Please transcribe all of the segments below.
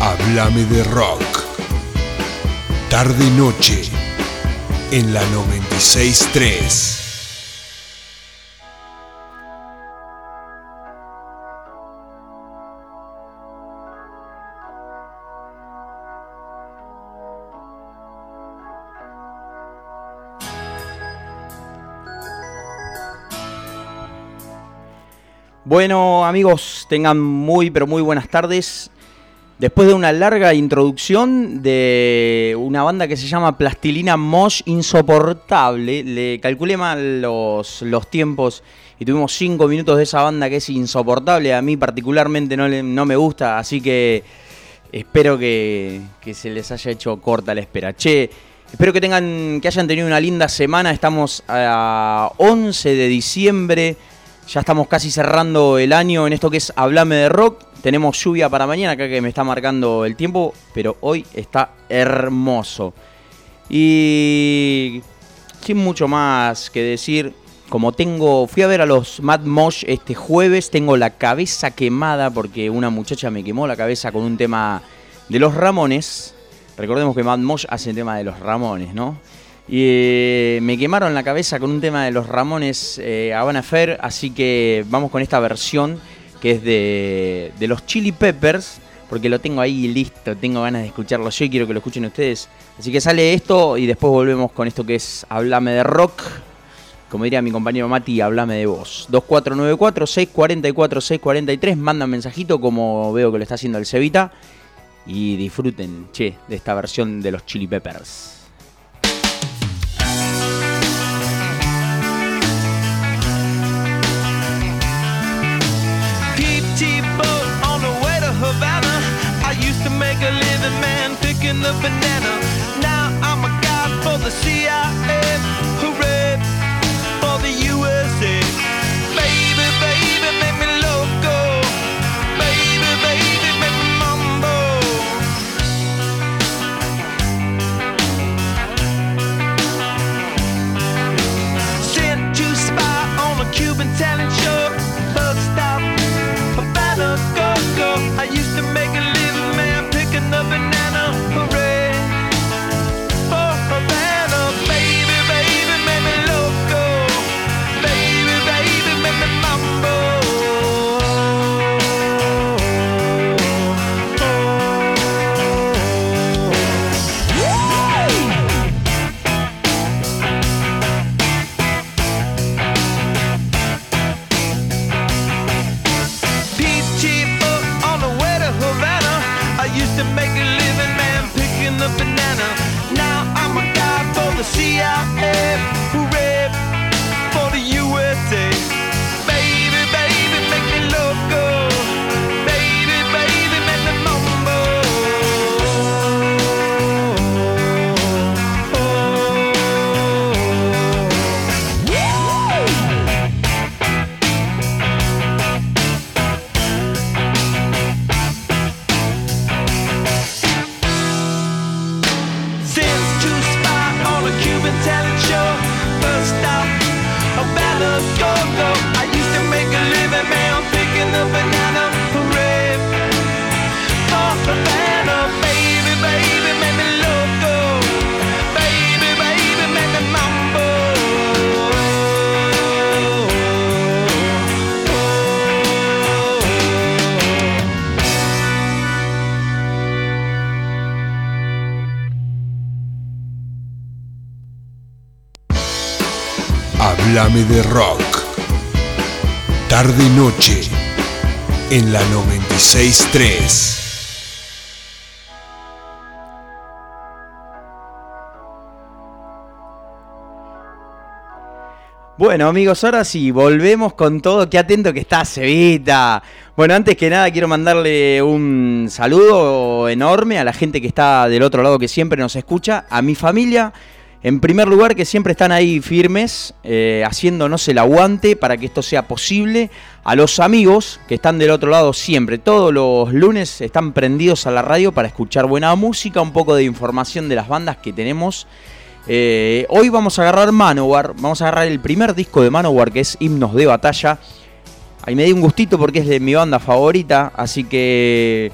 Háblame de rock. Tarde y noche en la 963. Bueno amigos, tengan muy pero muy buenas tardes. Después de una larga introducción de una banda que se llama Plastilina Mosh Insoportable, le calculé mal los, los tiempos y tuvimos cinco minutos de esa banda que es insoportable. A mí particularmente no, no me gusta, así que espero que, que se les haya hecho corta la espera. Che, espero que tengan, que hayan tenido una linda semana. Estamos a 11 de diciembre. Ya estamos casi cerrando el año en esto que es Hablame de Rock. Tenemos lluvia para mañana, acá que me está marcando el tiempo, pero hoy está hermoso. Y sin mucho más que decir, como tengo, fui a ver a los Mad Mosh este jueves, tengo la cabeza quemada porque una muchacha me quemó la cabeza con un tema de los Ramones. Recordemos que Mad Mosh hace el tema de los Ramones, ¿no? Y eh, me quemaron la cabeza con un tema de los Ramones eh, Habana Fair, así que vamos con esta versión que es de, de los Chili Peppers, porque lo tengo ahí listo, tengo ganas de escucharlo yo y quiero que lo escuchen ustedes. Así que sale esto y después volvemos con esto que es Hablame de Rock. Como diría mi compañero Mati, hablame de vos. 2494-644-643. Mandan mensajito como veo que lo está haciendo el Cevita. Y disfruten, che, de esta versión de los Chili Peppers. Picking the banana. Now I'm a guy for the CIA. Hooray for the USA. Baby, baby, make me loco. Baby, baby, make me. Sent spy on a Cuban talent show. Bug stop. Havana, go, go. I used to make Háblame de rock. Tarde y noche en la 963. Bueno amigos, ahora sí, volvemos con todo. Qué atento que está Cevita. Bueno, antes que nada quiero mandarle un saludo enorme a la gente que está del otro lado que siempre nos escucha, a mi familia. En primer lugar, que siempre están ahí firmes, eh, haciéndonos el aguante para que esto sea posible. A los amigos que están del otro lado siempre, todos los lunes están prendidos a la radio para escuchar buena música, un poco de información de las bandas que tenemos. Eh, hoy vamos a agarrar Manowar, vamos a agarrar el primer disco de Manowar que es Himnos de Batalla. Ahí me di un gustito porque es de mi banda favorita, así que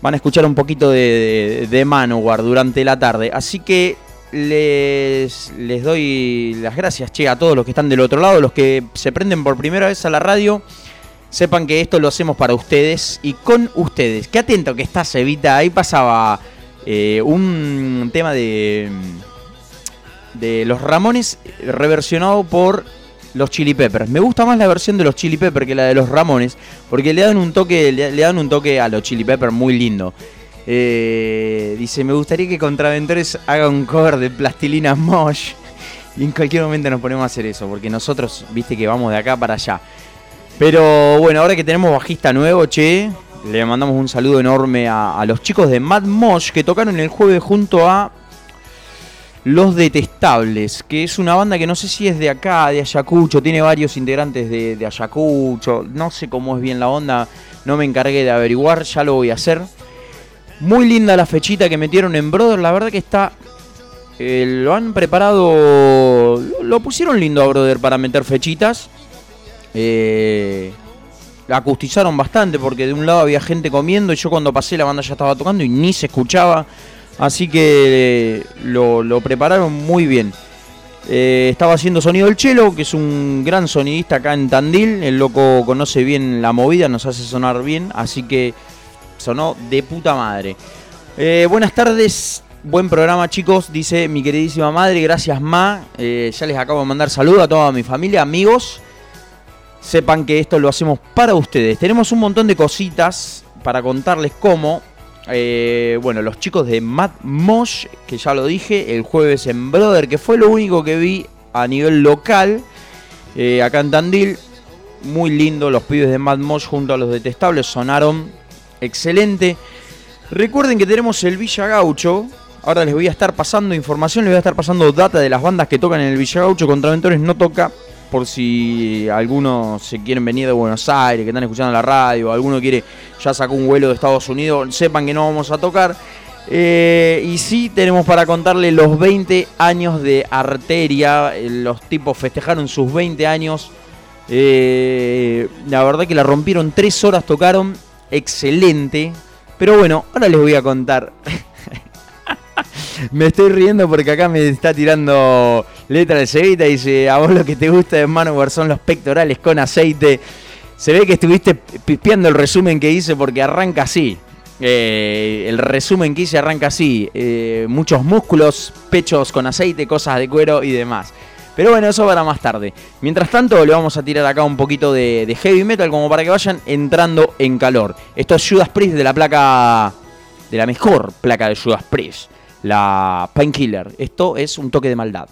van a escuchar un poquito de, de, de Manowar durante la tarde. Así que les, doy las gracias, che, a todos los que están del otro lado, los que se prenden por primera vez a la radio. Sepan que esto lo hacemos para ustedes y con ustedes. Qué atento que estás, Evita. Ahí pasaba eh, un tema de, de los Ramones reversionado por los Chili Peppers. Me gusta más la versión de los Chili Peppers que la de los Ramones, porque le dan un toque, le dan un toque a los Chili Peppers muy lindo. Eh, dice, me gustaría que Contraventores haga un cover de Plastilina Mosh. Y en cualquier momento nos ponemos a hacer eso, porque nosotros, viste que vamos de acá para allá. Pero bueno, ahora que tenemos bajista nuevo, che, le mandamos un saludo enorme a, los chicos de Mad Mosh que tocaron el jueves junto a Los Detestables, que es una banda que no sé si es de acá, de Ayacucho, tiene varios integrantes de Ayacucho, no sé cómo es bien la onda, no me encargué de averiguar, ya lo voy a hacer. Muy linda la fechita que metieron en Brother, la verdad que está... eh, lo han preparado, lo- pusieron lindo a Brother para meter fechitas. Eh, la acustizaron bastante porque de un lado había gente comiendo y yo cuando pasé la banda ya estaba tocando y ni se escuchaba. Así que eh, lo, prepararon muy bien. Estaba haciendo sonido del Chelo, que es un gran sonidista acá en Tandil. El loco conoce bien la movida, nos hace sonar bien. Así que sonó de puta madre. Eh, buenas tardes, buen programa chicos, dice mi queridísima madre. Gracias Ma. Eh, ya les acabo de mandar saludos a toda mi familia, amigos sepan que esto lo hacemos para ustedes. Tenemos un montón de cositas para contarles cómo. eh, bueno, los chicos de Mad Mosh, que ya lo dije, el jueves en Brother, que fue lo único que vi a nivel local, eh, acá en Tandil. Muy lindo, los pibes de Mad Mosh junto a los detestables sonaron excelente. Recuerden que tenemos el Villa Gaucho. Ahora les voy a estar pasando información, les voy a estar pasando data de las bandas que tocan en el Villa Gaucho. Contraventores no toca, por si algunos se quieren venir de Buenos Aires, que están escuchando la radio, alguno quiere, ya sacó un vuelo de Estados Unidos, sepan que no vamos a tocar. Eh, y sí tenemos para contarle los 20 años de Arteria. Eh, Los tipos festejaron sus 20 años. Eh, la verdad que la rompieron, 3 horas tocaron, excelente. Pero bueno, ahora les voy a contar. me estoy riendo porque acá me está tirando letra de Cevita y dice, a vos lo que te gusta de Manowar son los pectorales con aceite. Se ve que estuviste pispeando el resumen que hice porque arranca así. Eh, el resumen que hice arranca así. eh, muchos músculos, pechos con aceite, cosas de cuero y demás. Pero bueno, eso para más tarde. Mientras tanto, le vamos a tirar acá un poquito de, heavy metal como para que vayan entrando en calor. Esto es Judas Priest de la placa. de la mejor placa de Judas Priest. La Painkiller. Esto es un toque de maldad.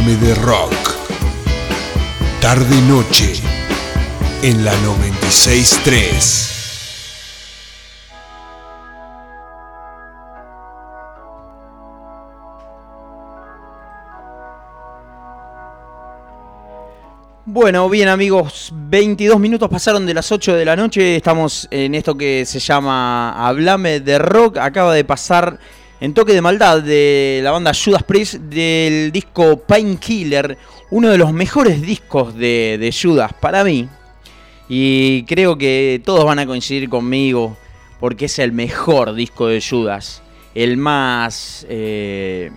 Háblame de rock. Tarde y noche en la 963. Bueno, bien amigos, 22 minutos pasaron de las 8 de la noche, estamos en esto que se llama Hablame de Rock, acaba de pasar en toque de maldad de la banda Judas Priest del disco Painkiller, uno de los mejores discos de, Judas para mí, y creo que todos van a coincidir conmigo porque es el mejor disco de Judas, el más... eh,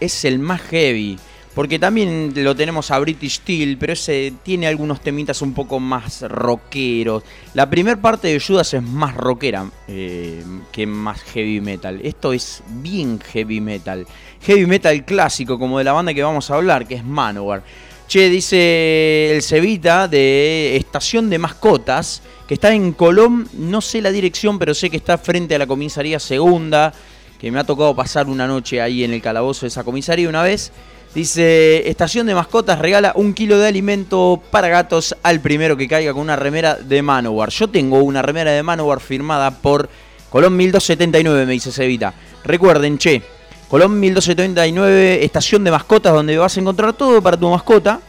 es el más heavy. Porque también lo tenemos a British Steel, pero ese tiene algunos temitas un poco más rockeros. La primera parte de Judas es más rockera eh, que más heavy metal. Esto es bien heavy metal. Heavy metal clásico, como de la banda que vamos a hablar, que es Manowar. Che, dice el Cevita de Estación de Mascotas, que está en Colón, no sé la dirección, pero sé que está frente a la comisaría segunda, que me ha tocado pasar una noche ahí en el calabozo de esa comisaría una vez. Dice, estación de mascotas regala un kilo de alimento para gatos al primero que caiga con una remera de Manowar. Yo tengo una remera de Manowar firmada por Colón 1279, me dice Cevita. Recuerden, che, Colón 1279, estación de mascotas donde vas a encontrar todo para tu mascota.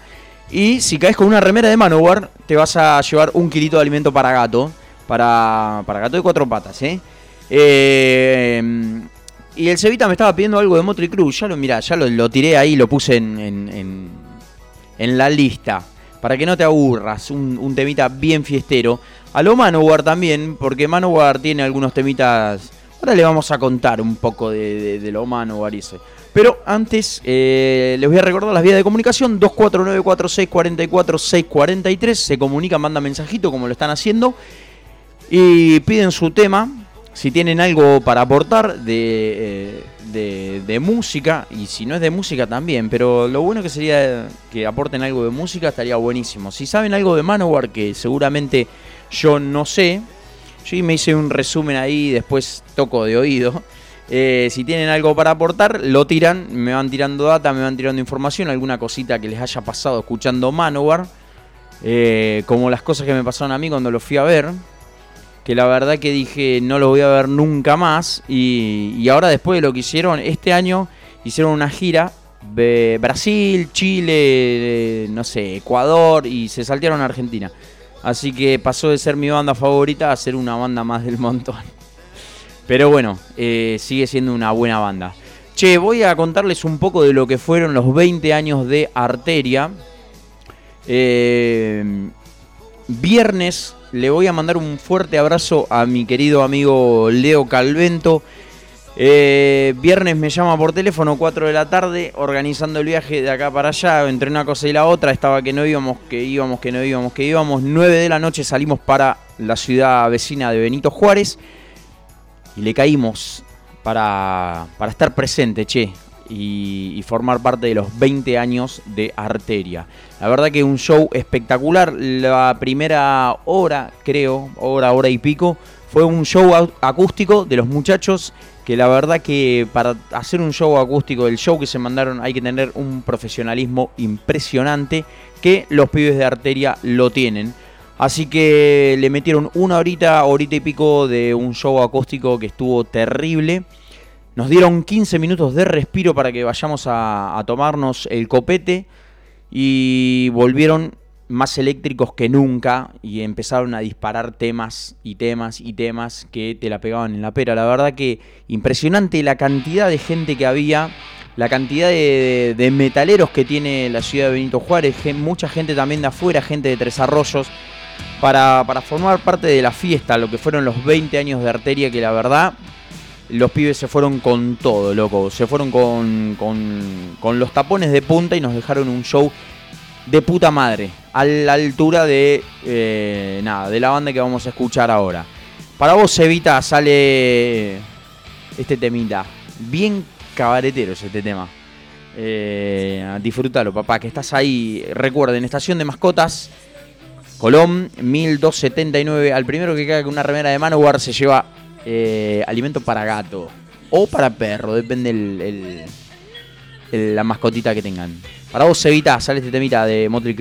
Y si caes con una remera de Manowar, te vas a llevar un kilito de alimento para gato. Para, para gato de cuatro patas, ¿eh? Eh, y el Cevita me estaba pidiendo algo de Motley. Ya lo, mirá, ya lo, lo tiré ahí, lo puse en, en- en- la lista. Para que no te aburras. Un, temita bien fiestero. A lo Manowar también, porque Manowar tiene algunos temitas. Ahora le vamos a contar un poco de, de- de lo Manowar. Pero antes, eh, les voy a recordar las vías de comunicación: 24946444643. Se comunican, manda mensajito como lo están haciendo y piden su tema. Si tienen algo para aportar de, eh, de, de música, y si no es de música también, pero lo bueno que sería que aporten algo de música estaría buenísimo. Si saben algo de Manowar, que seguramente yo no sé, yo me hice un resumen ahí, después toco de oído. Eh, si tienen algo para aportar, lo tiran, me van tirando data, me van tirando información, alguna cosita que les haya pasado escuchando Manowar, eh, como las cosas que me pasaron a mí cuando lo fui a ver que la verdad que dije no lo voy a ver nunca más. Y, ahora después de lo que hicieron, este año hicieron una gira. de Brasil, Chile, no sé, Ecuador y se saltearon a Argentina. Así que pasó de ser mi banda favorita a ser una banda más del montón. Pero bueno, eh, sigue siendo una buena banda. Che, voy a contarles un poco de lo que fueron los 20 años de Arteria. Eh, viernes le voy a mandar un fuerte abrazo a mi querido amigo Leo Calvento. Eh, viernes me llama por teléfono, 4 de la tarde, organizando el viaje de acá para allá, entre una cosa y la otra, estaba que no íbamos, que íbamos, que no íbamos, que íbamos. 9 de la noche salimos para la ciudad vecina de Benito Juárez y le caímos para, para estar presente, che, y, formar parte de los 20 años de Arteria. La verdad que un show espectacular. La primera hora, creo, hora, hora y pico, fue un show acústico de los muchachos. Que la verdad que para hacer un show acústico, el show que se mandaron, hay que tener un profesionalismo impresionante. Que los pibes de Arteria lo tienen. Así que le metieron una horita, horita y pico de un show acústico que estuvo terrible. Nos dieron 15 minutos de respiro para que vayamos a, tomarnos el copete y volvieron más eléctricos que nunca y empezaron a disparar temas y temas y temas que te la pegaban en la pera. La verdad que impresionante la cantidad de gente que había, la cantidad de, metaleros que tiene la ciudad de Benito Juárez, mucha gente también de afuera, gente de Tres Arroyos, para, para formar parte de la fiesta, lo que fueron los 20 años de Arteria, que la verdad los pibes se fueron con todo, loco. Se fueron con, con, con los tapones de punta y nos dejaron un show de puta madre. A la altura de. eh, nada, de la banda que vamos a escuchar ahora. Para vos, Evita, sale este temita. Bien cabaretero es este tema. Eh, disfrútalo, papá, que estás ahí. Recuerden, estación de mascotas. Colón, 1279. Al primero que caiga con una remera de Manowar se lleva eh, alimento para gato o para perro, depende el, la mascotita que tengan. Para vos, Evita, sale este temita de Motley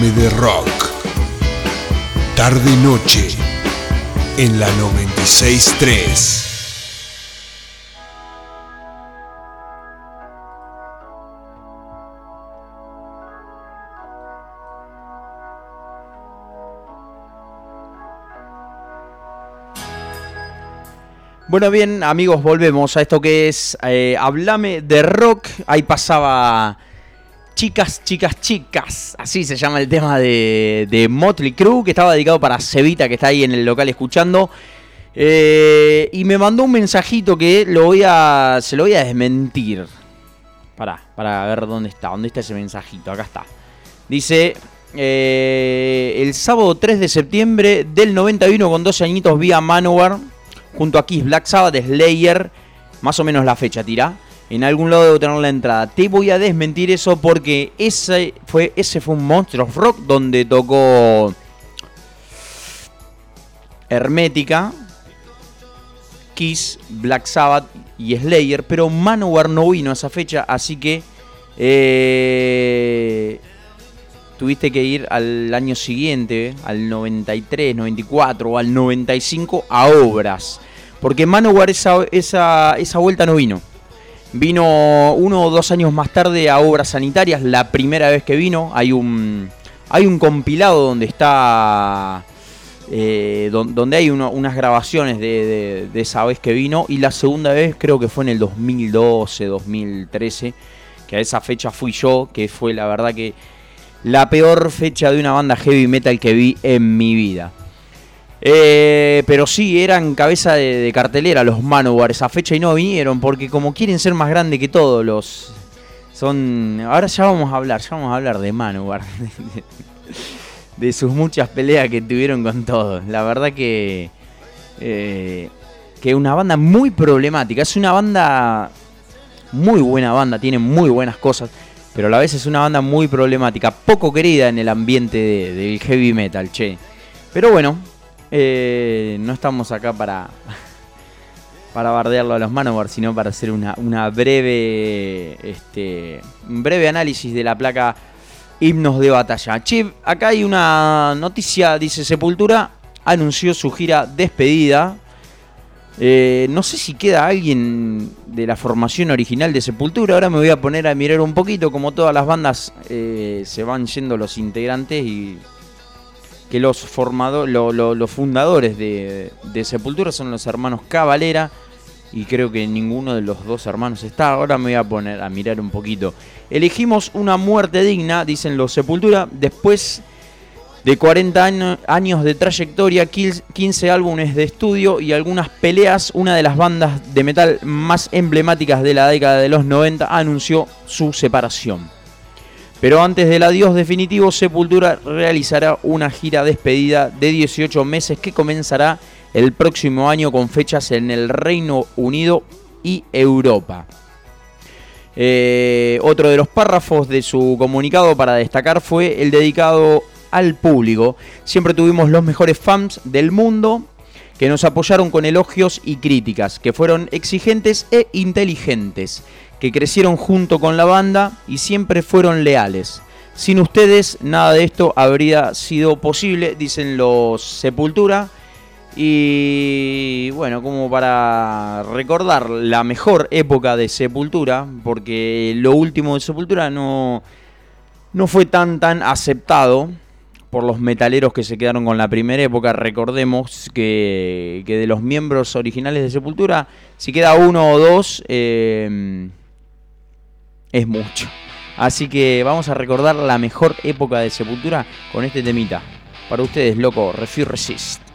De Rock. Tarde y noche en la 963. Bueno, bien, amigos, volvemos a esto que es eh, Hablame de Rock. Ahí pasaba Chicas, Chicas, Chicas. Así se llama el tema de, Motley Crue, que estaba dedicado para Cevita, que está ahí en el local escuchando. Eh, y me mandó un mensajito que lo voy a, se lo voy a desmentir. Pará, para ver dónde está. ¿Dónde está ese mensajito? Acá está. Dice, eh, el sábado 3 de septiembre del 91 con 12 añitos vi a Manowar junto a Kiss, Black Sabbath, Slayer, más o menos la fecha tira. En algún lado debo tener la entrada. Te voy a desmentir eso porque ese fue, ese fue un Monster of Rock donde tocó Hermética, Kiss, Black Sabbath y Slayer, pero Manowar no vino a esa fecha, así que eh, tuviste que ir al año siguiente, al 93, 94 o al 95 a obras. Porque Manowar esa, esa, esa vuelta no vino. Vino uno o dos años más tarde a obras sanitarias, la primera vez que vino. Hay un, hay un compilado donde está... eh, don- donde hay unas grabaciones de, de- de esa vez que vino. Y la segunda vez creo que fue en el 2012, 2013. Que a esa fecha fui yo, que fue la verdad que la peor fecha de una banda heavy metal que vi en mi vida. Eh, pero sí, eran cabeza de, cartelera los Manowar esa fecha y no vinieron porque como quieren ser más grandes que todos los... Son... Ahora ya vamos a hablar, ya vamos a hablar de Manowar. de sus muchas peleas que tuvieron con todos. La verdad que... eh, que una banda muy problemática. Es una banda... Muy buena banda, tiene muy buenas cosas pero a la vez es una banda muy problemática, poco querida en el ambiente de- del heavy metal, che. Pero bueno, eh, no estamos acá para para bardearlo a los Manowar, sino para hacer una, breve este un breve análisis de la placa Himnos de Batalla. Che, acá hay una noticia, dice Sepultura anunció su gira despedida. Eh, no sé si queda alguien de la formación original de Sepultura. Ahora me voy a poner a mirar un poquito. Como todas las bandas eh, se van yendo los integrantes y que los formado- lo- lo- los fundadores de, de Sepultura son los hermanos Cavalera. Y creo que ninguno de los dos hermanos está. Ahora me voy a poner a mirar un poquito. Elegimos una muerte digna, dicen los Sepultura. Después de 40 año- años de trayectoria, 15 álbumes de estudio y algunas peleas, una de las bandas de metal más emblemáticas de la década de los 90 anunció su separación. Pero antes del adiós definitivo, Sepultura realizará una gira despedida de 18 meses que comenzará el próximo año con fechas en el Reino Unido y Europa. Eh, otro de los párrafos de su comunicado para destacar fue el dedicado al público. Siempre tuvimos los mejores fans del mundo que nos apoyaron con elogios y críticas, que fueron exigentes e inteligentes, que crecieron junto con la banda y siempre fueron leales. Sin ustedes nada de esto habría sido posible, dicen los Sepultura. Y bueno, como para recordar la mejor época de Sepultura, porque lo último de Sepultura no, no fue tan tan aceptado por los metaleros que se quedaron con la primera época. Recordemos que, de los miembros originales de Sepultura, si queda uno o dos, eh, es mucho. Así que vamos a recordar la mejor época de Sepultura con este temita. Para ustedes, loco, Refuse Resist.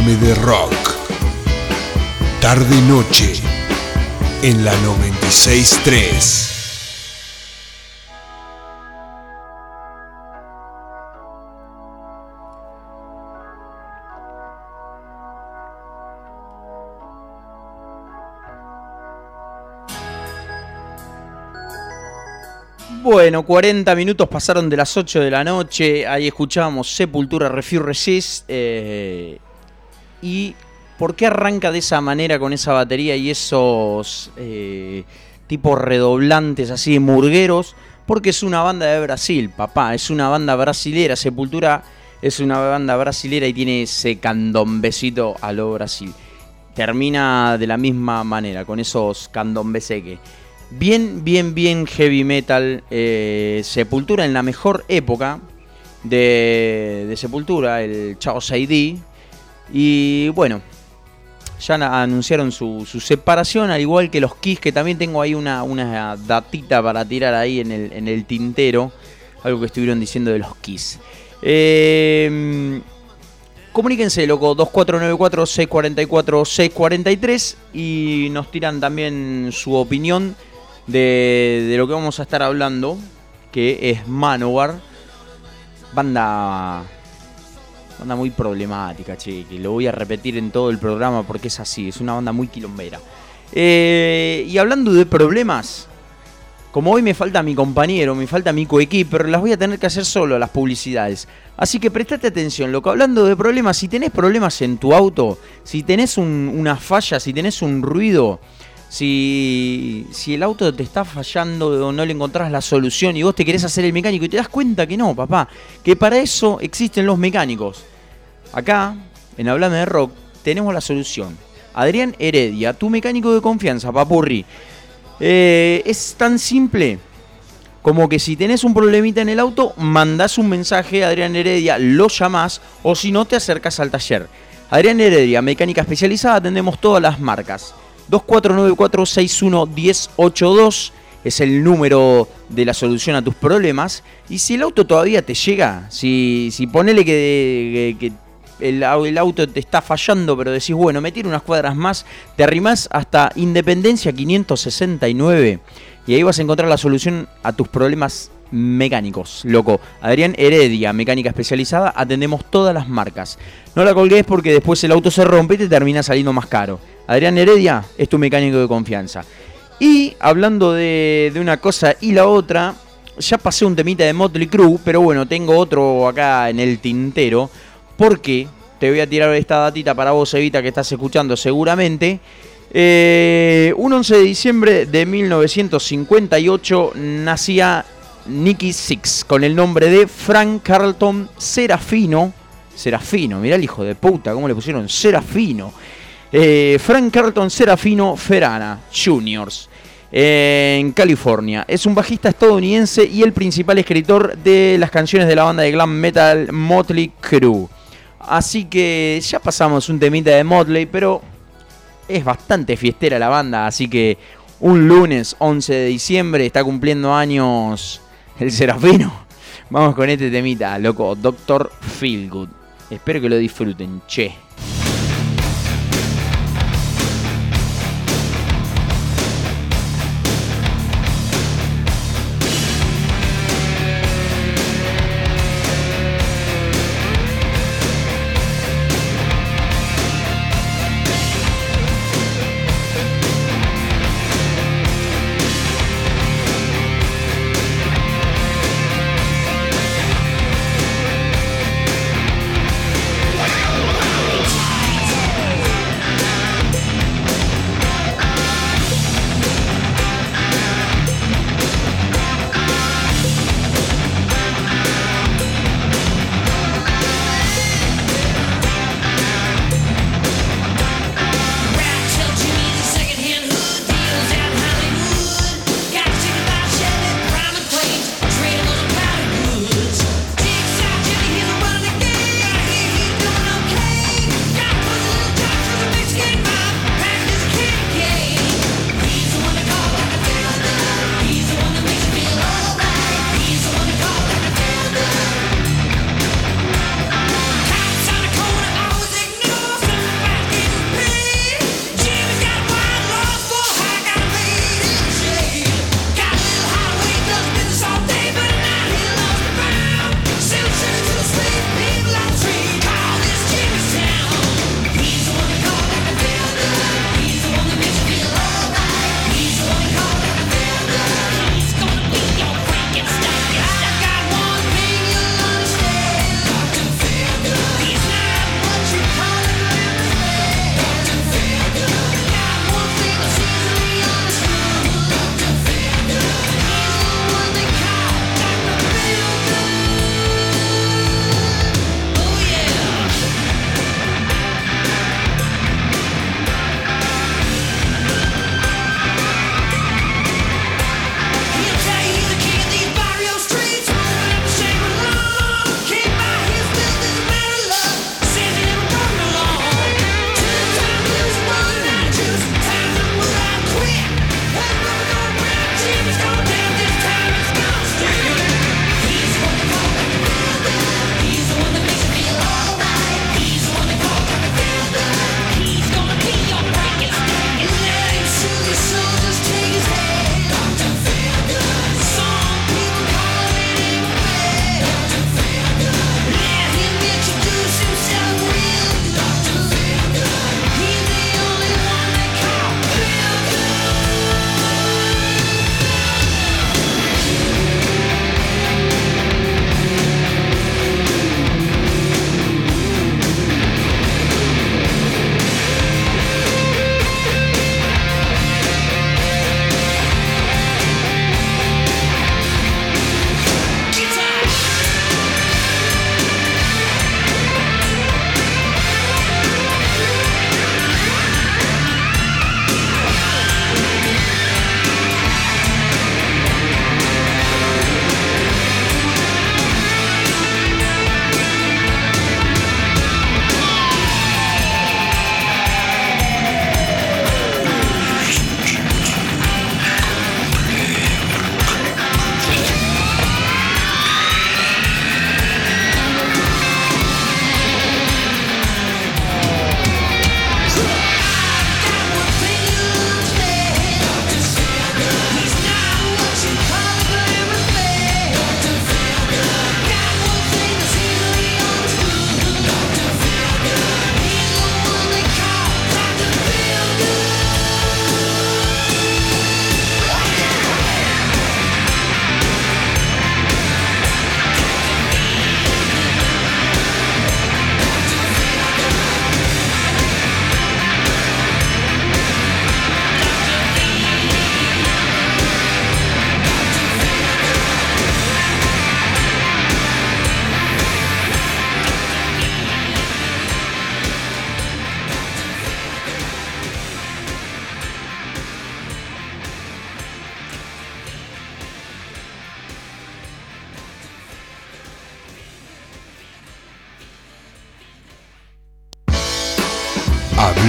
De rock. Tarde y noche en la 963. Bueno, 40 minutos pasaron de las 8 de la noche. Ahí escuchábamos Sepultura Refuse Resist. eh, ¿Y por qué arranca de esa manera con esa batería y esos eh, tipos redoblantes así murgueros? Porque es una banda de Brasil, papá. Es una banda brasilera. Sepultura es una banda brasilera y tiene ese candombecito a lo Brasil. Termina de la misma manera, con esos candombeseque. Bien, bien, bien heavy metal. eh, Sepultura en la mejor época de, de Sepultura, el Chaos ID. Y bueno, ya anunciaron su, separación, al igual que los Kiss, que también tengo ahí una, una datita para tirar ahí en el, en el tintero. Algo que estuvieron diciendo de los Kiss. Eh, Comuníquense, loco, 2494-644-643 y nos tiran también su opinión de, de lo que vamos a estar hablando, que es Manowar. Banda, banda muy problemática, che, que lo voy a repetir en todo el programa porque es así, es una banda muy quilombera. Eh, y hablando de problemas, como hoy me falta mi compañero, me falta mi coequiper, las voy a tener que hacer solo las publicidades. Así que prestate atención, loco. Hablando de problemas, si tenés problemas en tu auto, si tenés un- una falla, si tenés un ruido, si, si el auto te está fallando o no le encontrás la solución y vos te querés hacer el mecánico y te das cuenta que no, papá, que para eso existen los mecánicos. Acá, en Hablame de Rock, tenemos la solución. Adrián Heredia, tu mecánico de confianza, papurri. Eh, es tan simple como que si tenés un problemita en el auto, mandás un mensaje a Adrián Heredia, lo llamás o si no te acercas al taller. Adrián Heredia, mecánica especializada, atendemos todas las marcas. 2494-611082 es el número de la solución a tus problemas. Y si el auto todavía te llega, si, si ponele que, el, au- el auto te está fallando, pero decís, bueno, me tiro unas cuadras más, te arrimás hasta Independencia 569 y ahí vas a encontrar la solución a tus problemas mecánicos, loco. Adrián Heredia, mecánica especializada, atendemos todas las marcas. No la colgues porque después el auto se rompe y te termina saliendo más caro. Adrián Heredia es tu mecánico de confianza. Y hablando de, de una cosa y la otra, ya pasé un temita de Motley Crue, pero bueno, tengo otro acá en el tintero. Porque te voy a tirar esta datita para vos, Evita, que estás escuchando seguramente. Eh, un 11 de diciembre de 1958 nacía Nicky Six con el nombre de Frank Carlton Serafino. Serafino, mirá el hijo de puta, cómo le pusieron Serafino. Eh, Frank Carlton Serafino Ferana Juniors en California. Es un bajista estadounidense y el principal escritor de las canciones de la banda de glam metal Motley Crue. Así que ya pasamos un temita de Motley, pero es bastante fiestera la banda, así que un lunes 11 de diciembre está cumpliendo años el Serafino. Vamos con este temita, loco, Doctor Feelgood. Espero que lo disfruten, che.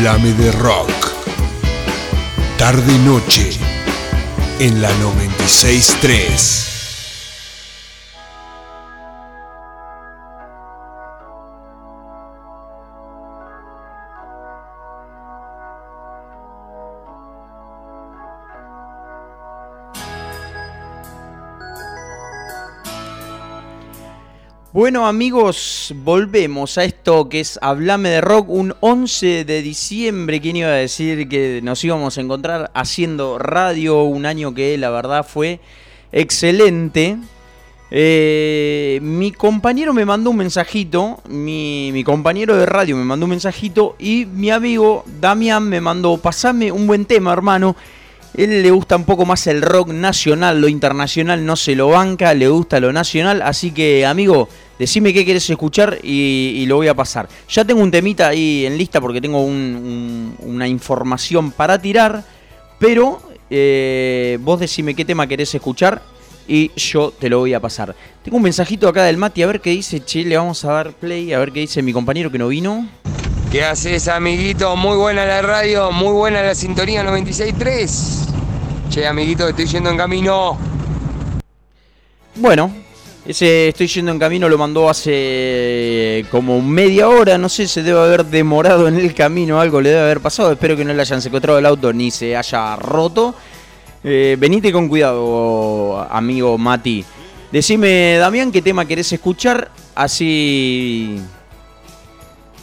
Háblame de rock. Tarde y noche en la 963. Bueno amigos, volvemos a esto que es Hablame de Rock, un 11 de diciembre, ¿quién iba a decir que nos íbamos a encontrar haciendo radio? Un año que la verdad fue excelente. Eh, mi compañero me mandó un mensajito, mi, mi compañero de radio me mandó un mensajito y mi amigo Damián me mandó, pasame un buen tema hermano. Él le gusta un poco más el rock nacional, lo internacional no se lo banca, le gusta lo nacional, así que amigo, decime qué querés escuchar y, lo voy a pasar. Ya tengo un temita ahí en lista porque tengo un- un- una información para tirar, pero eh, vos decime qué tema querés escuchar y yo te lo voy a pasar. Tengo un mensajito acá del Mati, a ver qué dice, che, le vamos a dar play, a ver qué dice mi compañero que no vino. ¿Qué haces, amiguito? Muy buena la radio, muy buena la sintonía 96.3. Che, amiguito, estoy yendo en camino. Bueno, ese estoy yendo en camino lo mandó hace como media hora, no sé, se debe haber demorado en el camino, algo le debe haber pasado, espero que no le hayan secuestrado el auto ni se haya roto. Eh, venite con cuidado, amigo Mati. Decime, Damián, qué tema querés escuchar, así...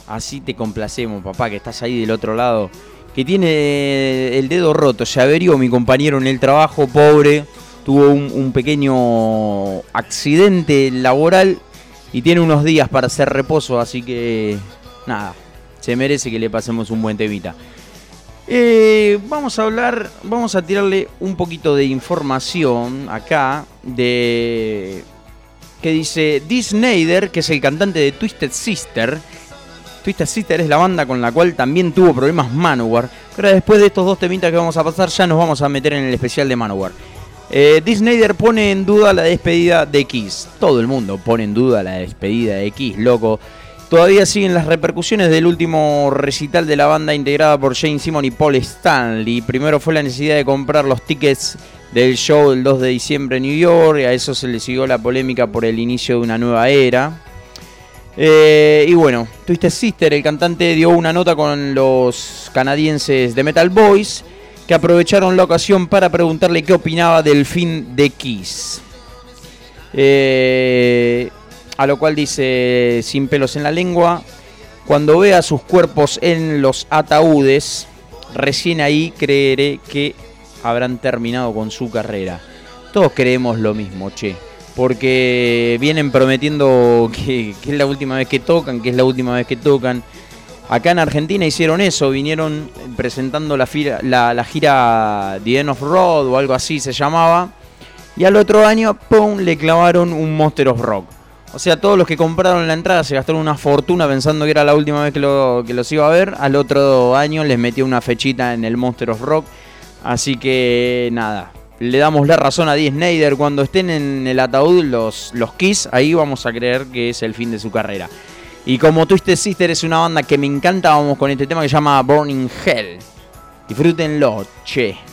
Así te complacemos, papá, que estás ahí del otro lado. Que tiene el dedo roto, se averió mi compañero en el trabajo, pobre tuvo un, pequeño accidente laboral y tiene unos días para hacer reposo, así que nada, se merece que le pasemos un buen temita. Eh, vamos a hablar, vamos a tirarle un poquito de información acá de que dice Dee que es el cantante de Twisted Sister. Twisted Sister es la banda con la cual también tuvo problemas Manowar. Pero después de estos dos temitas que vamos a pasar, ya nos vamos a meter en el especial de Manowar. Eh, pone en duda la despedida de Kiss. Todo el mundo pone en duda la despedida de Kiss, loco. Todavía siguen las repercusiones del último recital de la banda integrada por Jane Simon y Paul Stanley. Primero fue la necesidad de comprar los tickets del show del 2 de diciembre en New York. Y a eso se le siguió la polémica por el inicio de una nueva era. Eh, y bueno, Twisted Sister, el cantante, dio una nota con los canadienses de Metal Boys que aprovecharon la ocasión para preguntarle qué opinaba del fin de Kiss. Eh, a lo cual dice, sin pelos en la lengua, cuando vea sus cuerpos en los ataúdes, recién ahí creeré que habrán terminado con su carrera. Todos creemos lo mismo, che. Porque vienen prometiendo que, es la última vez que tocan, que es la última vez que tocan. Acá en Argentina hicieron eso, vinieron presentando la, gira The End of Road o algo así se llamaba. Y al otro año, ¡pum!, le clavaron un Monster of Rock. O sea, todos los que compraron la entrada se gastaron una fortuna pensando que era la última vez que, que los iba a ver. Al otro año les metió una fechita en el Monster of Rock. Así que nada, le damos la razón a Dee Snyder. Cuando estén en el ataúd los, los Kiss, ahí vamos a creer que es el fin de su carrera. Y como Twisted Sister es una banda que me encanta, vamos con este tema que se llama Burning Hell. Disfrútenlo, che.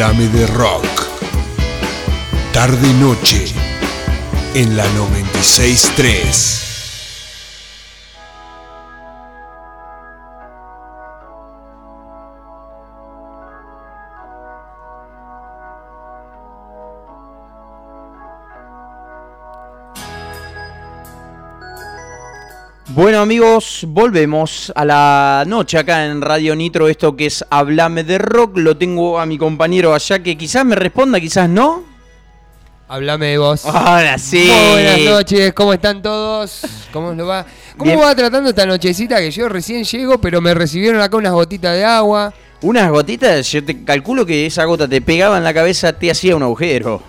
Pirámide Rock. Tarde y noche en la 963. amigos, volvemos a la noche acá en Radio Nitro, esto que es Hablame de Rock. Lo tengo a mi compañero allá que quizás me responda, quizás no. Hablame de vos. Ahora sí. Buenas noches, ¿cómo están todos? ¿Cómo lo va? ¿Cómo va tratando esta nochecita que yo recién llego, pero me recibieron acá unas gotitas de agua? Unas gotitas, yo te calculo que esa gota te pegaba en la cabeza, te hacía un agujero.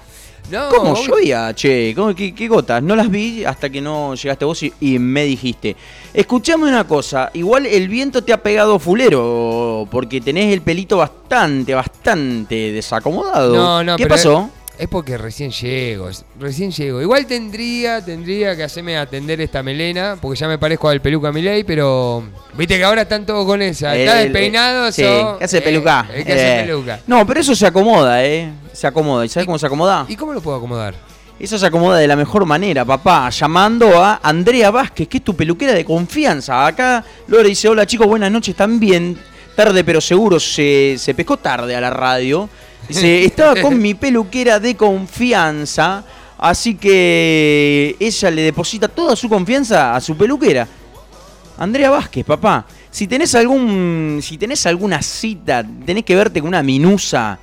¿Cómo llovía? Che, qué, gotas? No las vi hasta que no llegaste vos y me dijiste. Escuchame una cosa, igual el viento te ha pegado fulero, porque tenés el pelito bastante, bastante desacomodado. No, no, ¿Qué pero pasó? Es porque recién llego, es- recién llego. Igual tendría, tendría que hacerme atender esta melena, porque ya me parezco al peluca Milei, pero viste que ahora están todos con esa. Está El- despeinado, sí, so- que hace eh, peluca. el que hace Eh. peluca. No, pero eso se acomoda, ¿eh? Se acomoda. ¿Y sabes cómo se acomoda? ¿Y cómo lo puedo acomodar? Eso se acomoda de la mejor manera, papá. Llamando a Andrea Vázquez, que es tu peluquera de confianza. Acá Lore dice, hola chicos, buenas noches también. Tarde pero seguro, se, se pescó tarde a la radio. Dice, estaba con mi peluquera de confianza. Así que ella le deposita toda su confianza a su peluquera. Andrea Vázquez, papá. Si tenés algún. Si tenés alguna cita, tenés que verte con una minusa.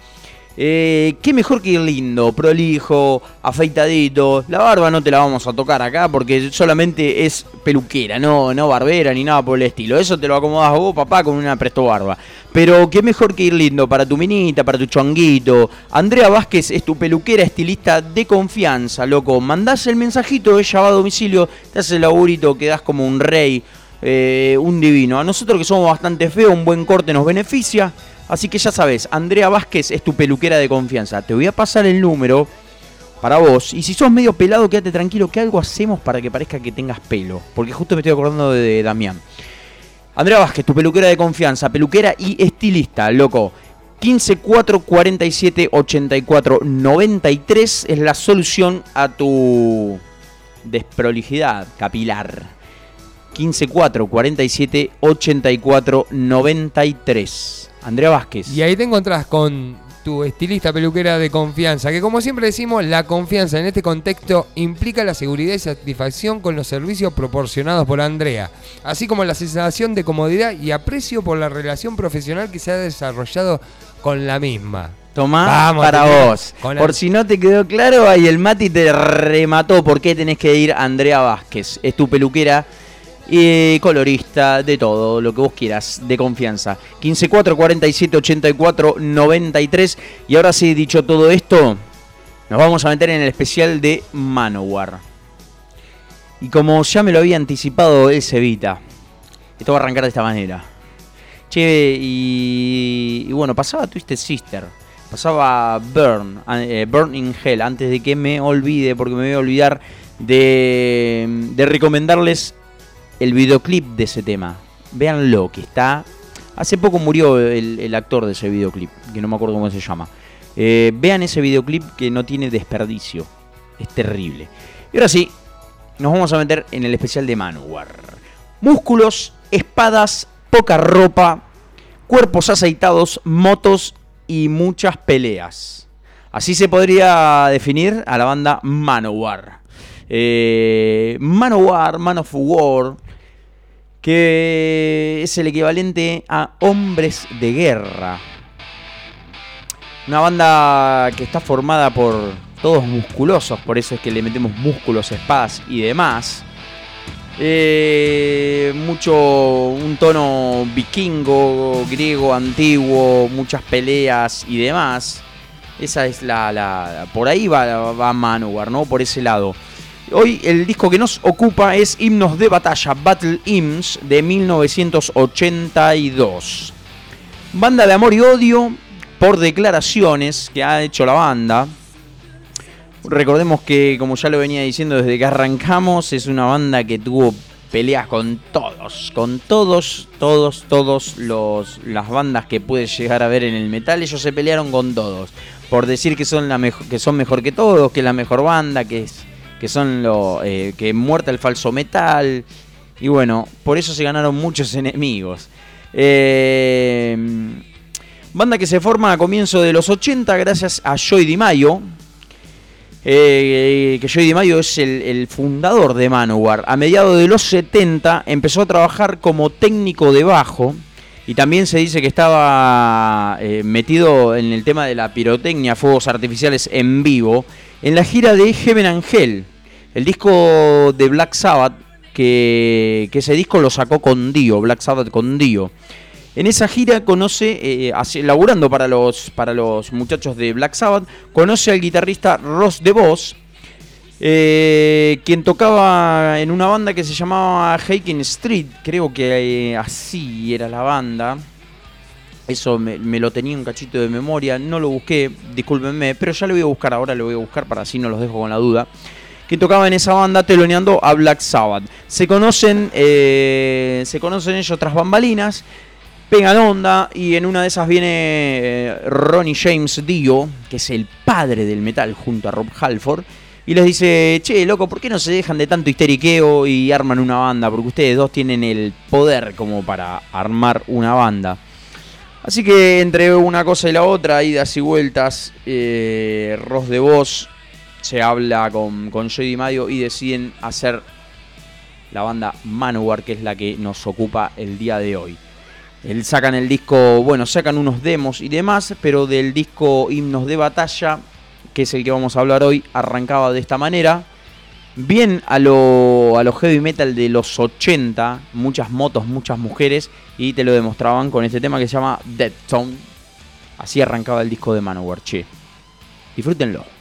Eh, qué mejor que ir lindo, prolijo, afeitadito. La barba no te la vamos a tocar acá porque solamente es peluquera, no, no barbera ni nada por el estilo. Eso te lo acomodás vos, papá, con una presto barba. Pero qué mejor que ir lindo para tu minita, para tu chonguito. Andrea Vázquez es tu peluquera estilista de confianza, loco. Mandás el mensajito, ella va a domicilio, te hace el laburito, quedás como un rey. Eh, un divino. A nosotros que somos bastante feos, un buen corte nos beneficia. Así que ya sabes, Andrea Vázquez es tu peluquera de confianza. Te voy a pasar el número para vos. Y si sos medio pelado, quédate tranquilo que algo hacemos para que parezca que tengas pelo. Porque justo me estoy acordando de Damián. Andrea Vázquez, tu peluquera de confianza, peluquera y estilista, loco. 15 4 47 84 93 es la solución a tu desprolijidad capilar. 15 4 47 84 93. Andrea Vázquez. Y ahí te encontrás con tu estilista peluquera de confianza, que como siempre decimos, la confianza en este contexto implica la seguridad y satisfacción con los servicios proporcionados por Andrea, así como la sensación de comodidad y aprecio por la relación profesional que se ha desarrollado con la misma. Tomá Vamos, para vos. Por el- si no te quedó claro, ahí el Mati te remató por qué tenés que ir a Andrea Vázquez. Es tu peluquera y colorista, de todo, lo que vos quieras, de confianza. 15 4 47 84 93. Y ahora sí, dicho todo esto, nos vamos a meter en el especial de Manowar. Y como ya me lo había anticipado el Cevita, esto va a arrancar de esta manera. Che, y, y bueno, pasaba Twisted Sister. Pasaba Burn, eh, Burn in Hell, antes de que me olvide, porque me voy a olvidar de, de recomendarles el videoclip de ese tema. Véanlo, que está... Hace poco murió el, actor de ese videoclip, que no me acuerdo cómo se llama. Eh, vean ese videoclip que no tiene desperdicio. Es terrible. Y ahora sí, nos vamos a meter en el especial de Manowar. Músculos, espadas, poca ropa, cuerpos aceitados, motos y muchas peleas. Así se podría definir a la banda Manowar. Eh, Manowar, Man of War, que es el equivalente a Hombres de Guerra. Una banda que está formada por todos musculosos, por eso es que le metemos músculos, espadas y demás. Eh, mucho, un tono vikingo, griego, antiguo, muchas peleas y demás. Esa es la, la por ahí va, va Manowar, ¿no? Por ese lado. Hoy el disco que nos ocupa es Himnos de Batalla, Battle Hymns de 1982. Banda de amor y odio por declaraciones que ha hecho la banda. Recordemos que, como ya lo venía diciendo desde que arrancamos, es una banda que tuvo peleas con todos, con todos, todos, todos los las bandas que puedes llegar a ver en el metal, ellos se pelearon con todos por decir que son la mejor, que son mejor que todos, que es la mejor banda, que es que son lo eh, que muerta el falso metal y bueno, por eso se ganaron muchos enemigos. Eh, banda que se forma a comienzo de los 80 gracias a Joy DiMaggio, eh, que Joey DiMaggio es el, fundador de Manowar. A mediados de los 70 empezó a trabajar como técnico de bajo y también se dice que estaba metido en el tema de la pirotecnia, fuegos artificiales en vivo, en la gira de Heaven Angel, el disco de Black Sabbath, que, ese disco lo sacó con Dio, Black Sabbath con Dio. En esa gira conoce, eh, hace- laburando para los, para los muchachos de Black Sabbath, conoce al guitarrista Ross DeVos, eh, quien tocaba en una banda que se llamaba Haken Street, creo que eh, así era la banda. Eso me, lo tenía un cachito de memoria, no lo busqué, discúlpenme, pero ya lo voy a buscar ahora, lo voy a buscar para así no los dejo con la duda. Que tocaba en esa banda teloneando a Black Sabbath. Se conocen, eh, se conocen ellos tras bambalinas, pegan onda y en una de esas viene eh, Ronnie James Dio, que es el padre del metal junto a Rob Halford, y les dice, che, loco, ¿por qué no se dejan de tanto histeriqueo y arman una banda? Porque ustedes dos tienen el poder como para armar una banda. Así que entre una cosa y la otra, idas y vueltas, eh, Ross de Voz se habla con, con Joey Madio y deciden hacer la banda Manowar, que es la que nos ocupa el día de hoy. El, sacan el disco, bueno, sacan unos demos y demás, pero del disco Himnos de Batalla, que es el que vamos a hablar hoy, arrancaba de esta manera. Bien a lo, a heavy metal de los 80, muchas motos, muchas mujeres, y te lo demostraban con este tema que se llama Dead Tone. Así arrancaba el disco de Manowar, che. Disfrútenlo.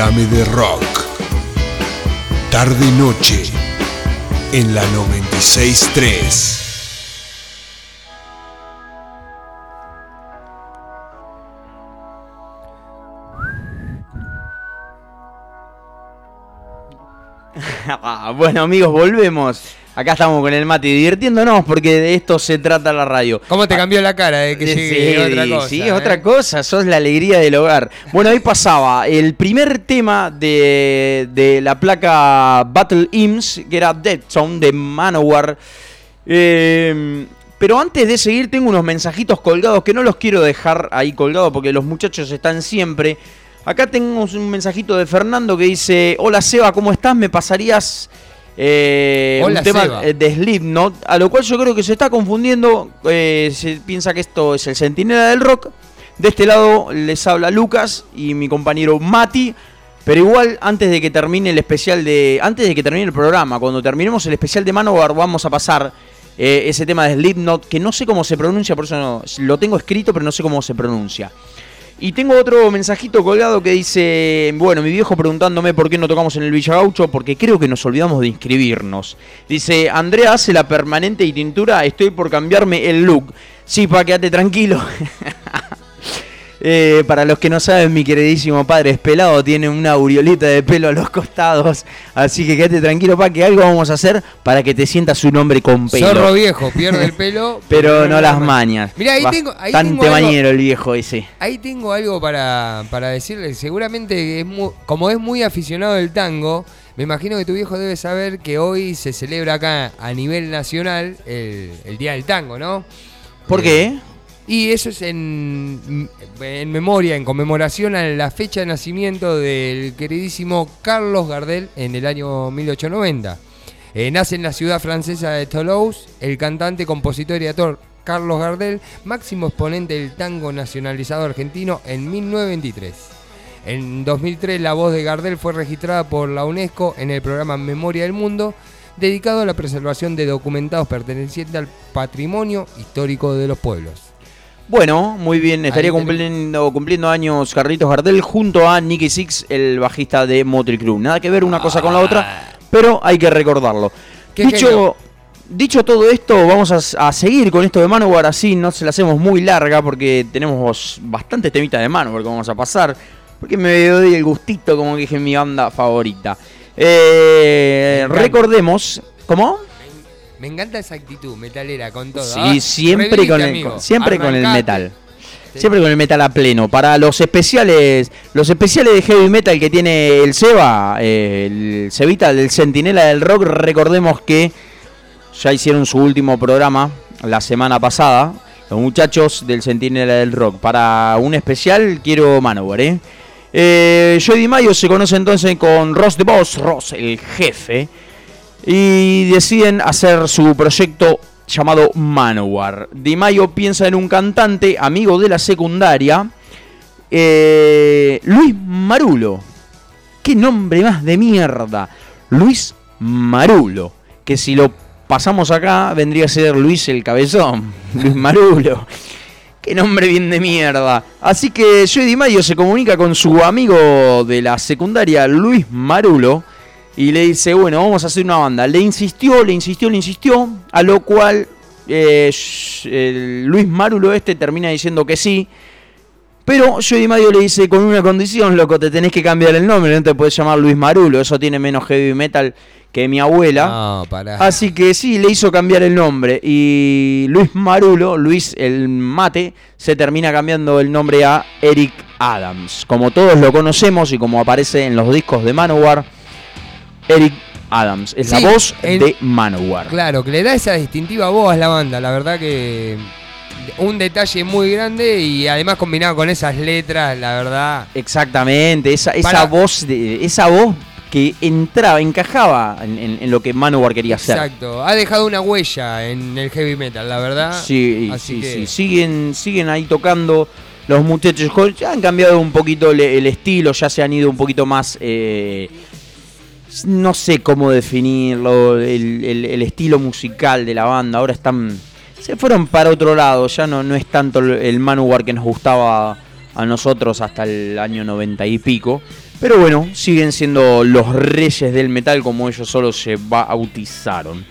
Háblame de rock. Tarde y noche en la 963. Ah, bueno amigos, volvemos. Acá estamos con el mate divirtiéndonos porque de esto se trata la radio. ¿Cómo te cambió la cara de que Sí, otra cosa? sí, eh? otra cosa, sos la alegría del hogar. Bueno, ahí pasaba el primer tema de, de la placa Battle Hymns, que era Dead Zone de Manowar. Eh, pero antes de seguir, tengo unos mensajitos colgados que no los quiero dejar ahí colgados porque los muchachos están siempre. Acá tengo un mensajito de Fernando que dice: Hola Seba, ¿cómo estás? ¿Me pasarías eh, Hola, un tema Seba. eh, de Slipknot? A lo cual yo creo que se está confundiendo. eh, se piensa que esto es el Centinela del Rock. De este lado les habla Lucas y mi compañero Mati. Pero igual, antes de que termine el especial de. Antes de que termine el programa, cuando terminemos el especial de Manowar, vamos a pasar eh, ese tema de Slipknot, que no sé cómo se pronuncia, por eso no- lo tengo escrito, pero no sé cómo se pronuncia. Y tengo otro mensajito colgado que dice, bueno, mi viejo preguntándome por qué no tocamos en el Villa Gaucho, porque creo que nos olvidamos de inscribirnos. Dice, Andrea hace la permanente y tintura, estoy por cambiarme el look. Sí, pa, quédate tranquilo. Eh, para los que no saben, mi queridísimo padre es pelado, tiene una aureolita de pelo a los costados, así que quédate tranquilo, pa, que algo vamos a hacer para que te sientas un hombre con pelo. Zorro viejo, pierde el pelo. Pero no las mañas. Mirá, ahí tengo, ahí tengo algo- mañero el viejo ese. Ahí tengo algo para, para decirle. Seguramente, es mu- como es muy aficionado del tango, me imagino que tu viejo debe saber que hoy se celebra acá a nivel nacional el, el Día del Tango, ¿no? ¿Por Eh, qué? Y eso es en, memoria, en conmemoración a la fecha de nacimiento del queridísimo Carlos Gardel en el año 1890. Eh, nace en la ciudad francesa de Toulouse el cantante, compositor y actor Carlos Gardel, máximo exponente del tango nacionalizado argentino en 1923. En 2003 la voz de Gardel fue registrada por la UNESCO en el programa Memoria del Mundo, dedicado a la preservación de documentados pertenecientes al patrimonio histórico de los pueblos. Bueno, muy bien, estaría cumpliendo, cumpliendo años Carlitos Gardel junto a Nicky Six, el bajista de Motley Crue. Nada que ver una cosa con la otra, pero hay que recordarlo. Dicho, dicho todo esto, vamos a, a seguir con esto de Manowar así, no se la hacemos muy larga porque tenemos bastantes temitas de Manowar que vamos a pasar. Porque me doy el gustito como que es mi banda favorita. Eh, recordemos, ¿cómo? Me encanta esa actitud metalera con todo. Sí, Ah, siempre con el, con- siempre con el metal. Sí. Siempre con el metal a pleno. Para los especiales, los especiales de heavy metal que tiene el Seba, eh, el Cevita del Centinela del Rock, recordemos que ya hicieron su último programa la semana pasada. Los muchachos del Centinela del Rock. Para un especial quiero Manowar, ¿eh? Eh, Joey Di Mayo se conoce entonces con Ross the Boss, Ross el jefe y deciden hacer su proyecto llamado Manowar. Di Mayo piensa en un cantante amigo de la secundaria, eh, Luis Marulo. ¿Qué nombre más de mierda? Luis Marulo. Que si lo pasamos acá vendría a ser Luis el Cabezón. Luis Marulo. Qué nombre bien de mierda. Así que Joey Di Mayo se comunica con su amigo de la secundaria, Luis Marulo, y le dice, bueno, vamos a hacer una banda. Le insistió, le insistió, le insistió, a lo cual eh, el Luis Marulo este termina diciendo que sí. Pero Joey Mayo le dice, con una condición, loco, te tenés que cambiar el nombre, no te puedes llamar Luis Marulo, eso tiene menos heavy metal que mi abuela. No, pará. Así que sí, le hizo cambiar el nombre. Y Luis Marulo, Luis el Mate, se termina cambiando el nombre a Eric Adams. Como todos lo conocemos y como aparece en los discos de Manowar, Eric Adams es Sí, la voz el- de Manowar. Claro, que le da esa distintiva voz a la banda. La verdad que un detalle muy grande y además combinado con esas letras, la verdad. Exactamente, esa, esa Para- voz de, esa voz que entraba, encajaba en, en- en lo que Manowar quería hacer. Exacto. Ha dejado una huella en el heavy metal, la verdad. Sí, Así sí, que- sí. Siguen, siguen ahí tocando los muchachos. Ya han cambiado un poquito el, el estilo, ya se han ido un poquito más. eh, no sé cómo definirlo, el, el- estilo musical de la banda. Ahora están. Se fueron para otro lado, ya no, no es tanto el, el Manowar que nos gustaba a nosotros hasta el año 90 y pico. Pero bueno, siguen siendo los reyes del metal como ellos solo se bautizaron.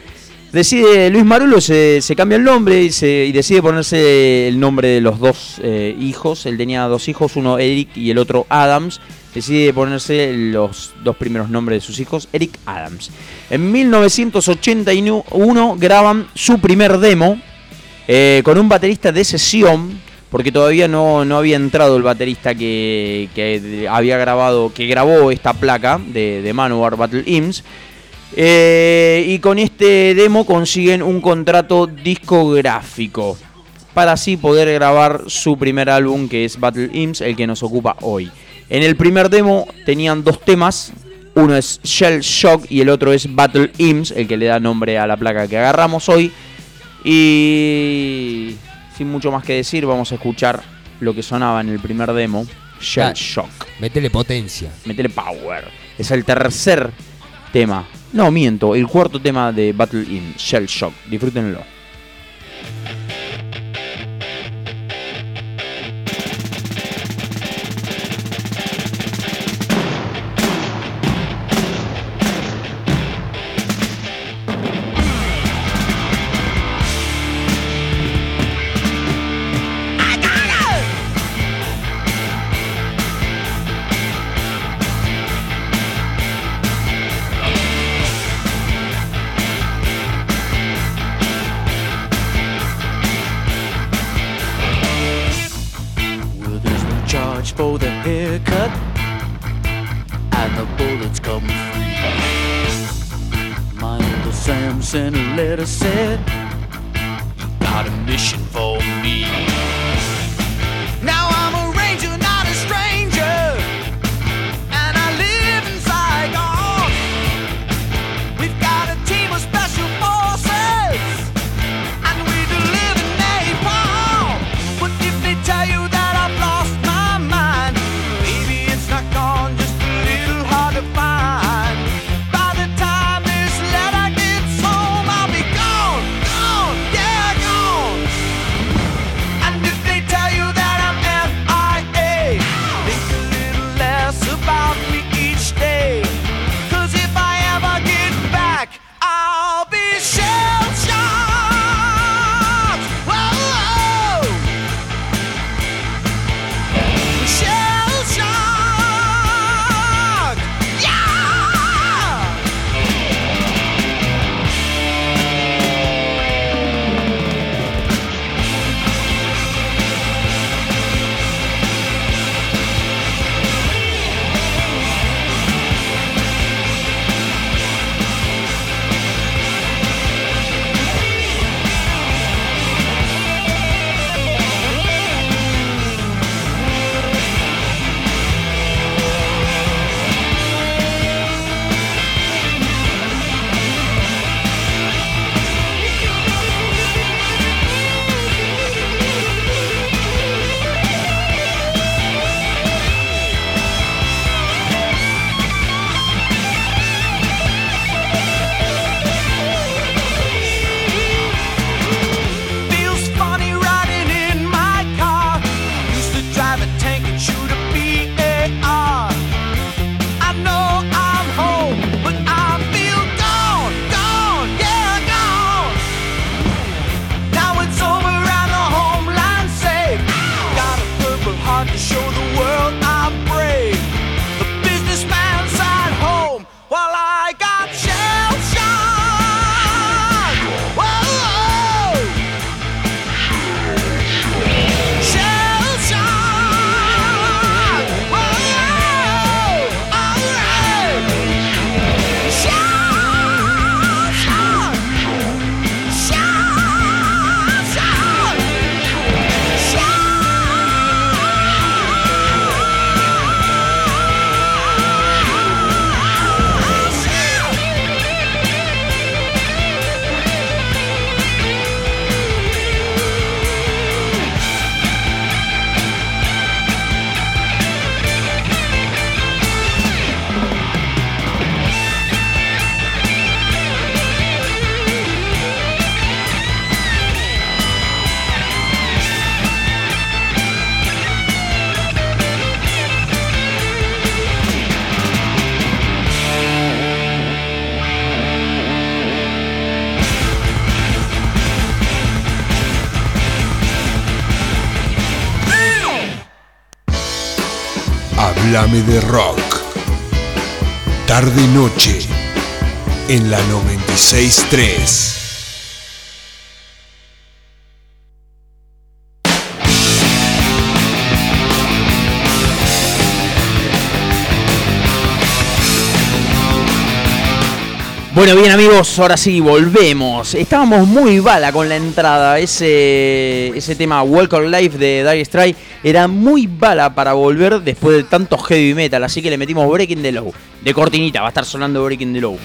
Decide, Luis Marulo se, se cambia el nombre y, se- y decide ponerse el nombre de los dos eh, hijos. Él tenía dos hijos, uno Eric y el otro Adams. Decide ponerse los dos primeros nombres de sus hijos, Eric Adams. En 1981 graban su primer demo eh, con un baterista de sesión, porque todavía no, no había entrado el baterista que, había grabado, que grabó esta placa de, de Manowar Battle Hymns. Eh, y con este demo consiguen un contrato discográfico para así poder grabar su primer álbum que es Battle Hymns, el que nos ocupa hoy. En el primer demo tenían dos temas, uno es Shell Shock y el otro es Battle Hymns, el que le da nombre a la placa que agarramos hoy. Y sin mucho más que decir, vamos a escuchar lo que sonaba en el primer demo, Shell. Shock. Métele potencia. Metele power. Es el tercer tema. No, miento, el cuarto tema de Battle In, Shell Shock. Disfrútenlo. Háblame de rock. Tarde noche en la 963. Bueno, bien amigos, ahora sí, volvemos. Estábamos muy bala con la entrada. Ese, ese tema Walk on Life de Dire Strike era muy bala para volver después de tanto heavy metal. Así que le metimos Breaking the Low. De cortinita, va a estar sonando Breaking the Low.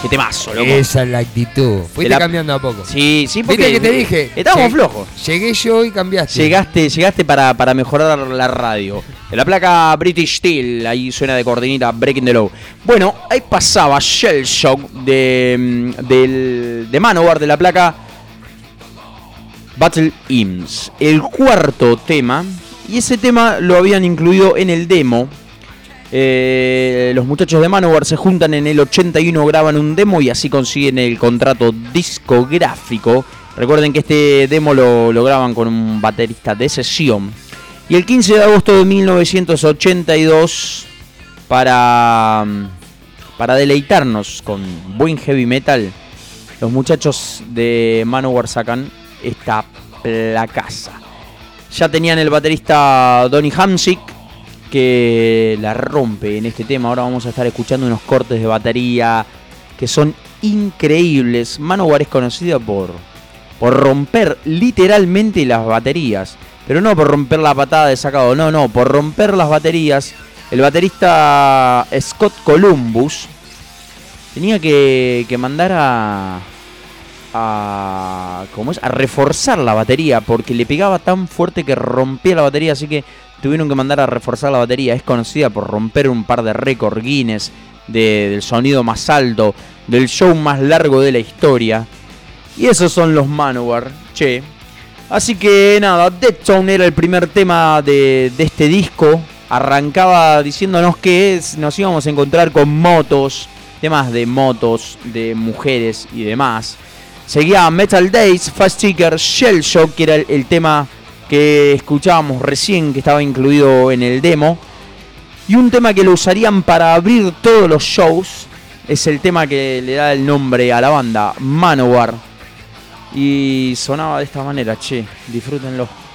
Qué temazo, loco. Esa es la actitud. Fuiste la- cambiando a poco. Sí, sí, porque ¿Viste que te dije? Estábamos flojos. Llegué yo y cambiaste. Llegaste, llegaste para, para mejorar la radio. De la placa British Steel, ahí suena de cortinita Breaking the Low. Bueno, ahí pasaba Shell Shock de, mm, del, de Manowar de la placa Battle Hymns. El cuarto tema. Y ese tema lo habían incluido en el demo. Eh, los muchachos de Manowar se juntan en el 81, graban un demo y así consiguen el contrato discográfico. Recuerden que este demo lo, lo graban con un baterista de sesión. Y el 15 de agosto de 1982, para, para deleitarnos con buen heavy metal, los muchachos de Manowar sacan esta placaza. Ya tenían el baterista Donny Hamsick, que la rompe en este tema. Ahora vamos a estar escuchando unos cortes de batería que son increíbles. Manowar es conocida por, por romper literalmente las baterías. Pero no por romper la patada de sacado, no, no, por romper las baterías. El baterista Scott Columbus tenía que, que mandar a, a, ¿cómo es? a reforzar la batería porque le pegaba tan fuerte que rompía la batería, así que tuvieron que mandar a reforzar la batería. Es conocida por romper un par de récords Guinness de- del sonido más alto, del show más largo de la historia. Y esos son los Manowar, che. Así que nada, Deadstone era el primer tema de, de este disco. Arrancaba diciéndonos que es- nos íbamos a encontrar con motos, temas de motos, de mujeres y demás. Seguía Metal Days, Fast Ticker, Shell Shock, que era el, el tema que escuchábamos recién, que estaba incluido en el demo. Y un tema que lo usarían para abrir todos los shows. Es el tema que le da el nombre a la banda, Manowar. Y sonaba de esta manera, che, disfrútenlo.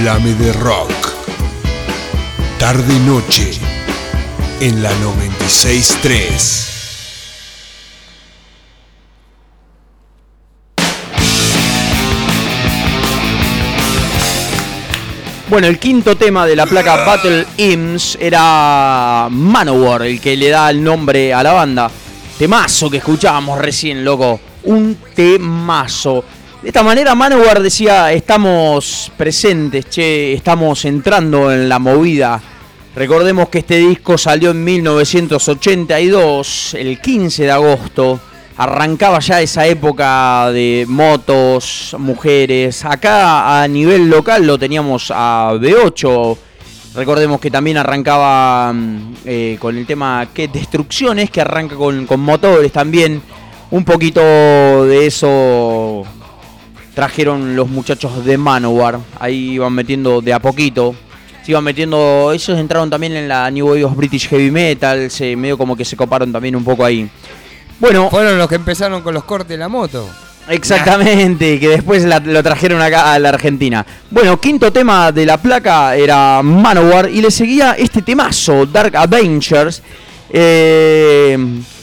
Háblame de rock. Tarde noche en la 963. Bueno, el quinto tema de la placa Battle Hymns era Manowar, el que le da el nombre a la banda. Temazo que escuchábamos recién, loco. Un temazo. De esta manera Manowar decía, estamos presentes, che, estamos entrando en la movida. Recordemos que este disco salió en 1982, el 15 de agosto. Arrancaba ya esa época de motos, mujeres. Acá a nivel local lo teníamos a B8. Recordemos que también arrancaba mm, eh, con el tema que Destrucciones, que arranca con, con motores también. Un poquito de eso trajeron los muchachos de Manowar. Ahí iban metiendo de a poquito. Se iban metiendo. Ellos entraron también en la New Wave of British Heavy Metal. Se medio como que se coparon también un poco ahí. Bueno, Fueron los que empezaron con los cortes de la moto. Exactamente, que después la- lo trajeron acá a la Argentina. Bueno, quinto tema de la placa era Manowar y le seguía este temazo, Dark Avengers, eh,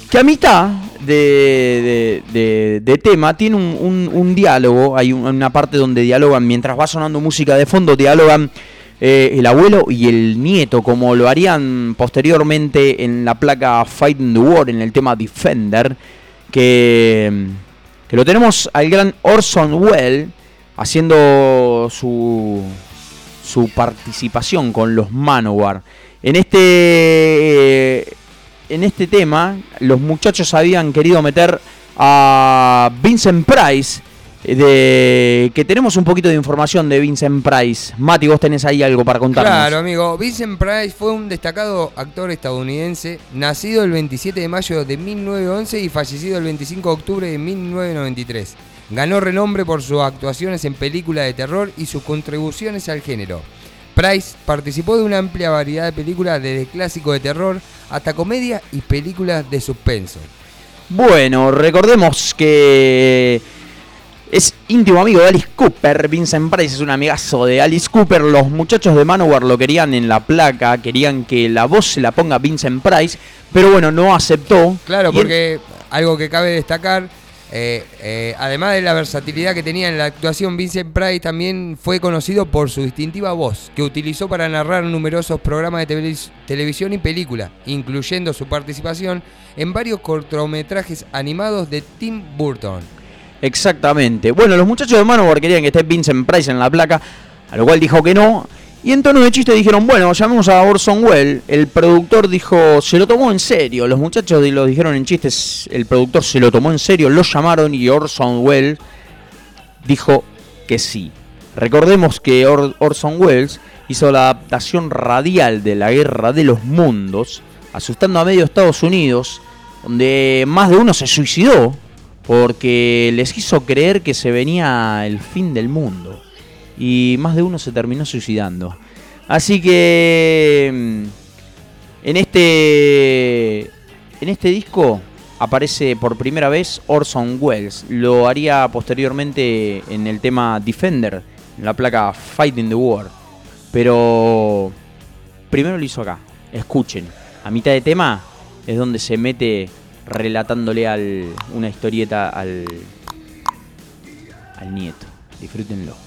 que a mitad de, tema tiene un, diálogo, hay un- una parte donde dialogan, mientras va sonando música de fondo, dialogan eh, el abuelo y el nieto, como lo harían posteriormente en la placa Fighting the War, en el tema Defender, que, que lo tenemos al gran Orson Welles haciendo su, su participación con los Manowar. En este, en este tema, los muchachos habían querido meter a Vincent Price, eh, de, que tenemos un poquito de información de Vincent Price. Mati, vos tenés ahí algo para contarnos. Claro, amigo. Vincent Price fue un destacado actor estadounidense, nacido el 27 de mayo de 1911 y fallecido el 25 de octubre de 1993. Ganó renombre por sus actuaciones en películas de terror y sus contribuciones al género. Price participó de una amplia variedad de películas desde clásicos de terror hasta comedias y películas de suspenso. Bueno, recordemos que es íntimo amigo de Alice Cooper. Vincent Price es un amigazo de Alice Cooper. Los muchachos de Manowar lo querían en la placa, querían que la voz se la ponga Vincent Price, pero bueno, no aceptó. Claro, él- porque algo que cabe destacar, eh, eh, además de la versatilidad que tenía en la actuación, Vincent Price también fue conocido por su distintiva voz, que utilizó para narrar numerosos programas de televis- televisión y películas, incluyendo su participación en varios cortometrajes animados de Tim Burton. Exactamente. Bueno, los muchachos de Manowar querían que esté Vincent Price en la placa, a lo cual dijo que no. Y en tono de chiste dijeron, bueno, llamemos a Orson Welles. El productor dijo, se lo tomó en serio. Los muchachos lo dijeron en chistes, el productor se lo tomó en serio, lo llamaron y Orson Welles dijo que sí. Recordemos que Or- Orson Welles hizo la adaptación radial de la Guerra de los Mundos, asustando a medio Estados Unidos, donde más de uno se suicidó porque les hizo creer que se venía el fin del mundo. Y más de uno se terminó suicidando. Así que mm, en este en este disco aparece por primera vez Orson Welles. Lo haría posteriormente en el tema Defender, en la placa Fighting the War. Pero primero lo hizo acá. Escuchen. A mitad de tema es donde se mete relatándole al, una historieta al, al nieto. Disfrútenlo.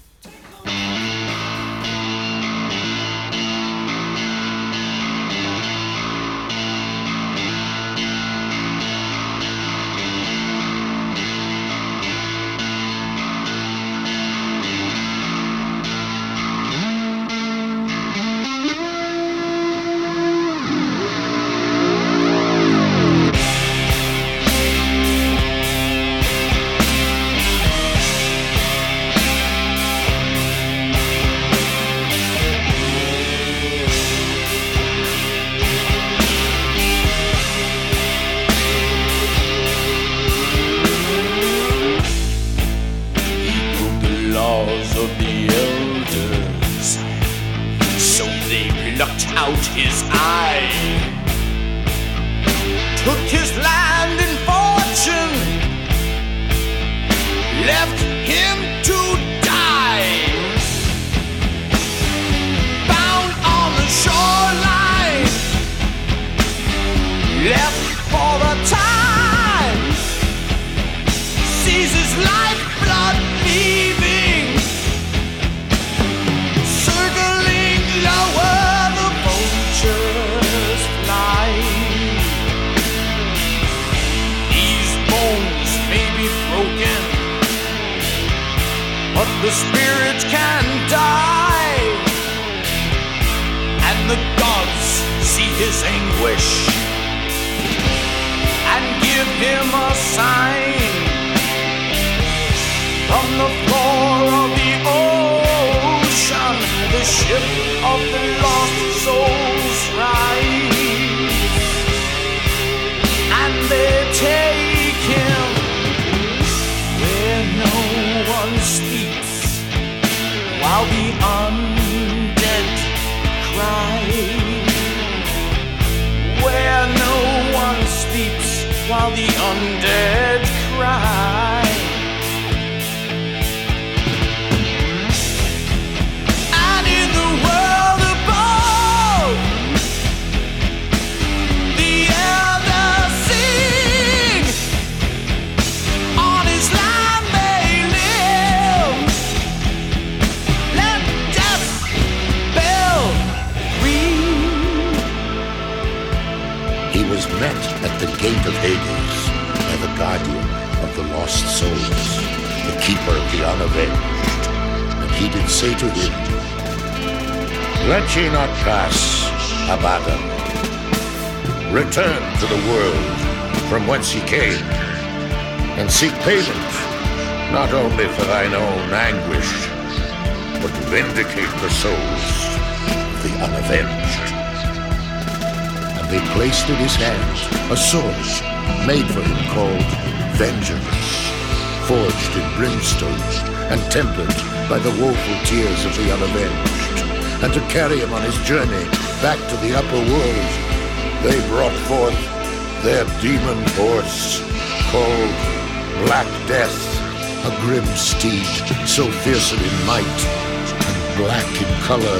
black death, a grim steed so fierce in might and black in color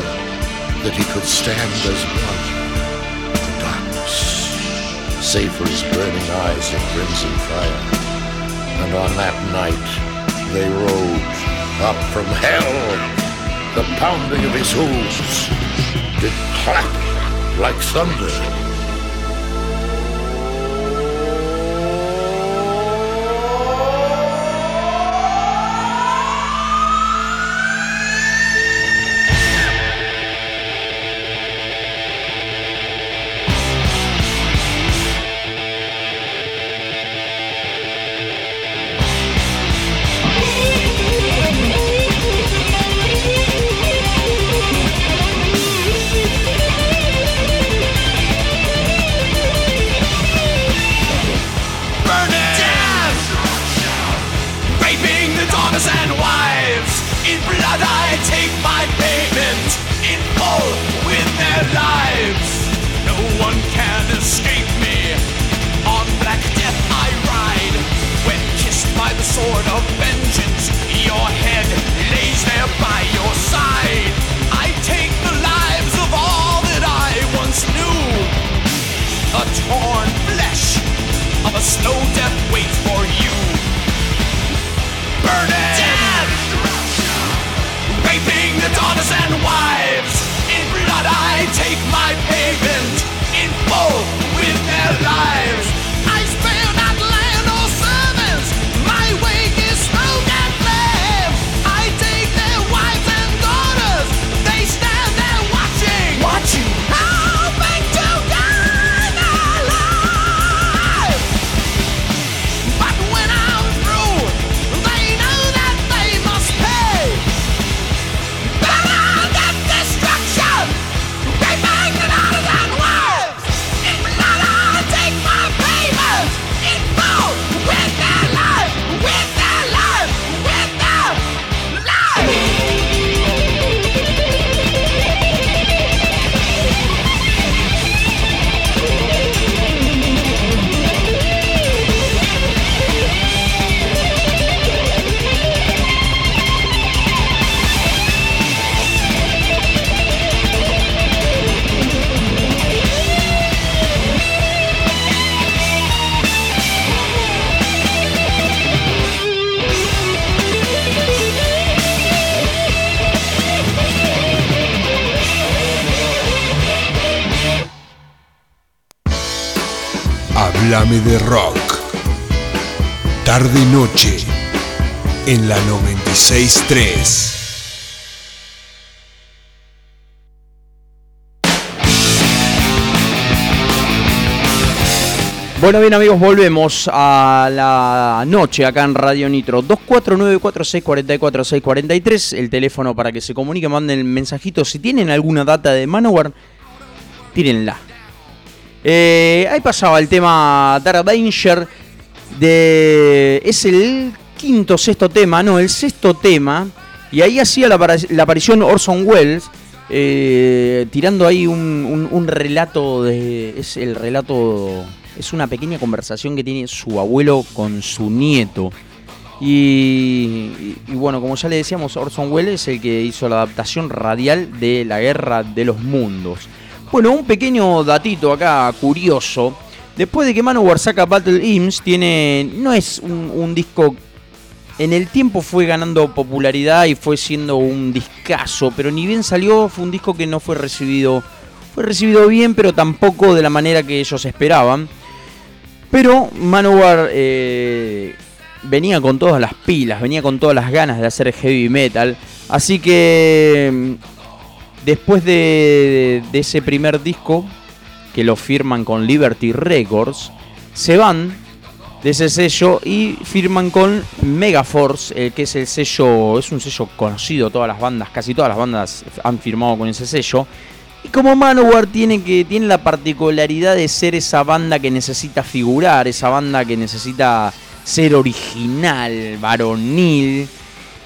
that he could stand as one darkness, save for his burning eyes of crimson fire. And on that night they rode up from hell. The pounding of his hoofs did clap like thunder. Bueno, bien amigos, volvemos a la noche acá en Radio Nitro. 2494644643, el teléfono para que se comuniquen, manden mensajitos. Si tienen alguna data de Manowar, tírenla. Eh, ahí pasaba el tema Dark Danger. De, es el quinto, sexto tema, no, el sexto tema. Y ahí hacía la, apari- la aparición Orson Welles. eh, tirando ahí un- un relato de. Es el relato. Es una pequeña conversación que tiene su abuelo con su nieto. Y, y- bueno, como ya le decíamos, Orson Welles es el que hizo la adaptación radial de La Guerra de los Mundos. Bueno, un pequeño datito acá curioso. Después de que Manowar saca Battle Hymns, tiene. no es un, un disco. En el tiempo fue ganando popularidad y fue siendo un discazo, pero ni bien salió, fue un disco que no fue recibido. Fue recibido bien, pero tampoco de la manera que ellos esperaban. Pero Manowar eh, venía con todas las pilas, venía con todas las ganas de hacer heavy metal. Así que mm, después de, ese primer disco, que lo firman con Liberty Records, se van de ese sello y firman con Megaforce, eh, que es el sello, es un sello conocido, todas las bandas, casi todas las bandas han firmado con ese sello. Y como Manowar tiene, que, tiene la particularidad de ser esa banda que necesita figurar, esa banda que necesita ser original, varonil,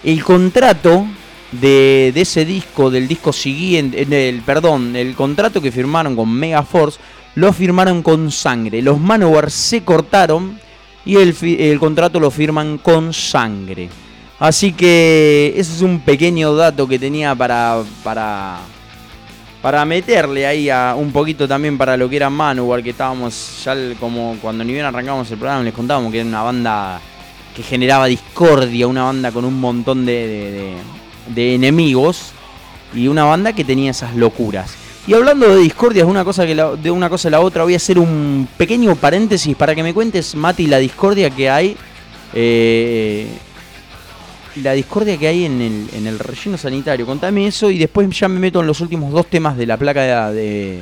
el contrato de, de ese disco, del disco siguiente, eh, del, perdón, el contrato que firmaron con Megaforce, lo firmaron con sangre. Los Manowar se cortaron y el, el contrato lo firman con sangre. Así que ese es un pequeño dato que tenía para, para, para meterle ahí a un poquito también para lo que era Manowar, que estábamos ya como cuando ni bien arrancamos el programa les contábamos que era una banda que generaba discordia, una banda con un montón de enemigos y una banda que tenía esas locuras. Y hablando de discordias, una cosa que la- de una cosa a la otra, voy a hacer un pequeño paréntesis para que me cuentes, Mati, la discordia que hay. eh, la discordia que hay en el, en el relleno sanitario. Contame eso y después ya me meto en los últimos dos temas de la placa de,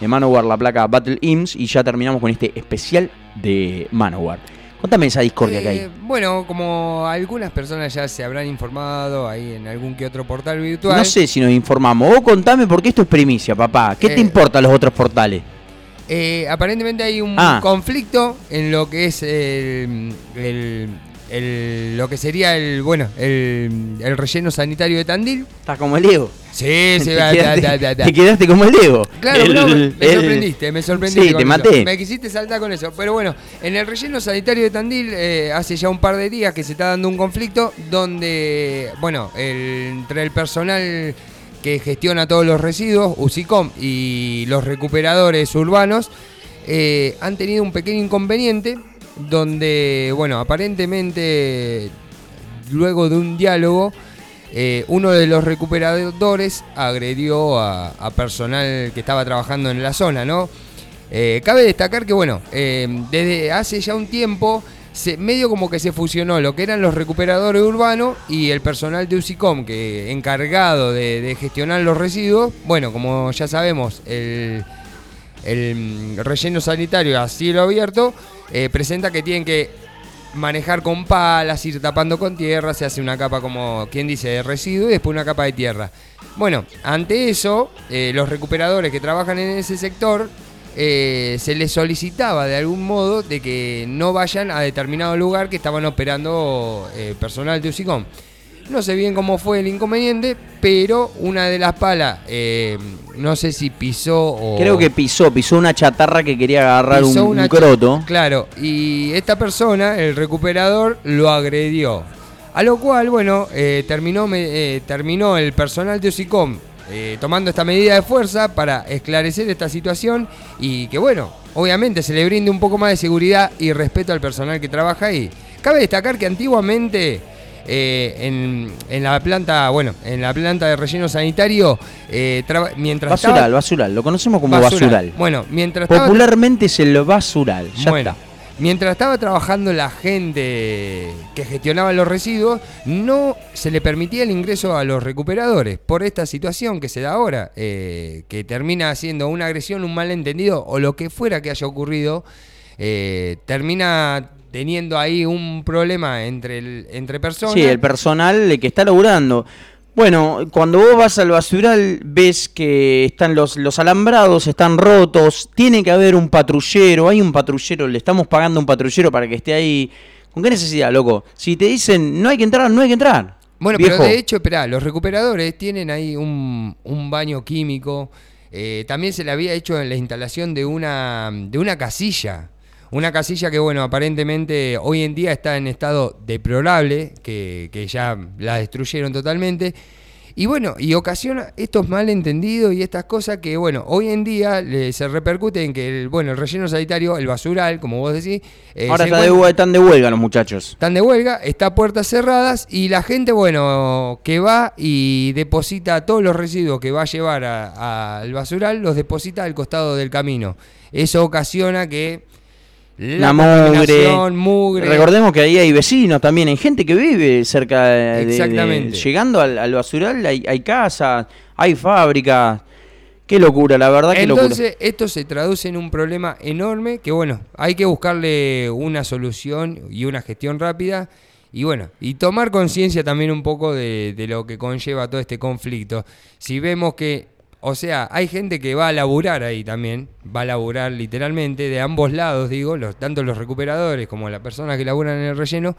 de Manowar, la placa Battle Hymns, y ya terminamos con este especial de Manowar. Contame esa discordia que Eh, hay. Bueno, como algunas personas ya se habrán informado ahí en algún que otro portal virtual. No sé si nos informamos. Vos contame porque esto es primicia, papá. ¿Qué te Eh, importa los otros portales? Eh, aparentemente hay un Ah. conflicto en lo que es el, el- el- lo que sería el bueno el, el relleno sanitario de Tandil. Estás como el Diego. Sí, te, va, quedaste, da, da, da. te quedaste como el Diego. Claro, El- no, me, sorprendiste, me sorprendiste. Sí, te eso. maté. Me quisiste saltar con eso. Pero bueno, en el relleno sanitario de Tandil eh, hace ya un par de días que se está dando un conflicto donde, bueno, el- entre el personal que gestiona todos los residuos, UCICOM, y los recuperadores urbanos, eh, han tenido un pequeño inconveniente donde, bueno, aparentemente, luego de un diálogo, eh, uno de los recuperadores agredió a, personal que estaba trabajando en la zona, ¿no? Eh, cabe destacar que, bueno, eh, desde hace ya un tiempo, se, medio como que se fusionó lo que eran los recuperadores urbanos y el personal de UCICOM, que encargado de, de gestionar los residuos. Bueno, como ya sabemos, el, el mm, relleno sanitario a cielo abierto eh, presenta que tienen que manejar con palas, ir tapando con tierra, se hace una capa como quien dice de residuo y después una capa de tierra. Bueno, ante eso, eh, los recuperadores que trabajan en ese sector eh, se les solicitaba de algún modo de que no vayan a determinado lugar que estaban operando personal de UCICOM. No sé bien cómo fue el inconveniente, pero una de las palas, eh, no sé si pisó o... Creo que pisó, pisó una chatarra que quería agarrar un, un croto. Claro, y esta persona, el recuperador, lo agredió. A lo cual, bueno, eh, terminó, me- eh, terminó el personal de OSICOM eh, tomando esta medida de fuerza para esclarecer esta situación y que, bueno, obviamente se le brinde un poco más de seguridad y respeto al personal que trabaja ahí. Cabe destacar que antiguamente eh, en, en la planta, bueno, en la planta de relleno sanitario, eh, traba- mientras Basural, estaba- basural, lo conocemos como Basural. basural. Bueno, mientras Popularmente es el basural. Ya bueno, está. mientras estaba trabajando la gente que gestionaba los residuos, no se le permitía el ingreso a los recuperadores por esta situación que se da ahora, eh, que termina siendo una agresión, un malentendido o lo que fuera que haya ocurrido, eh, termina teniendo ahí un problema entre, el- entre personas. Sí, el personal que está laburando. Bueno, cuando vos vas al basural ves que están los, los alambrados, están rotos, tiene que haber un patrullero, hay un patrullero, le estamos pagando un patrullero para que esté ahí. ¿Con qué necesidad, loco? Si te dicen no hay que entrar, no hay que entrar. Bueno, Viejo. pero de hecho, esperá, los recuperadores tienen ahí un, un baño químico. eh, también se le había hecho en la instalación de una, de una casilla. Una casilla que, bueno, aparentemente hoy en día está en estado deplorable, que, que ya la destruyeron totalmente. Y bueno, y ocasiona estos malentendidos y estas cosas que, bueno, hoy en día le- se repercute en que, el, bueno, el relleno sanitario, el basural, como vos decís... eh, Ahora está de, están de huelga los muchachos. están de huelga, está a puertas cerradas y la gente, bueno, que va y deposita todos los residuos que va a llevar al basural, los deposita al costado del camino. Eso ocasiona que la La mugre. Recordemos que ahí hay vecinos también, hay gente que vive cerca de. de- de- Exactamente. llegando al, al basural hay, hay casas, hay fábricas. Qué locura, la verdad, qué locura. Entonces, esto se traduce en un problema enorme que, bueno, hay que buscarle una solución y una gestión rápida. Y bueno, y tomar conciencia también un poco de, de lo que conlleva todo este conflicto. Si vemos que, o sea, hay gente que va a laburar ahí también, va a laburar literalmente de ambos lados, digo, los, tanto los recuperadores como las personas que laburan en el relleno,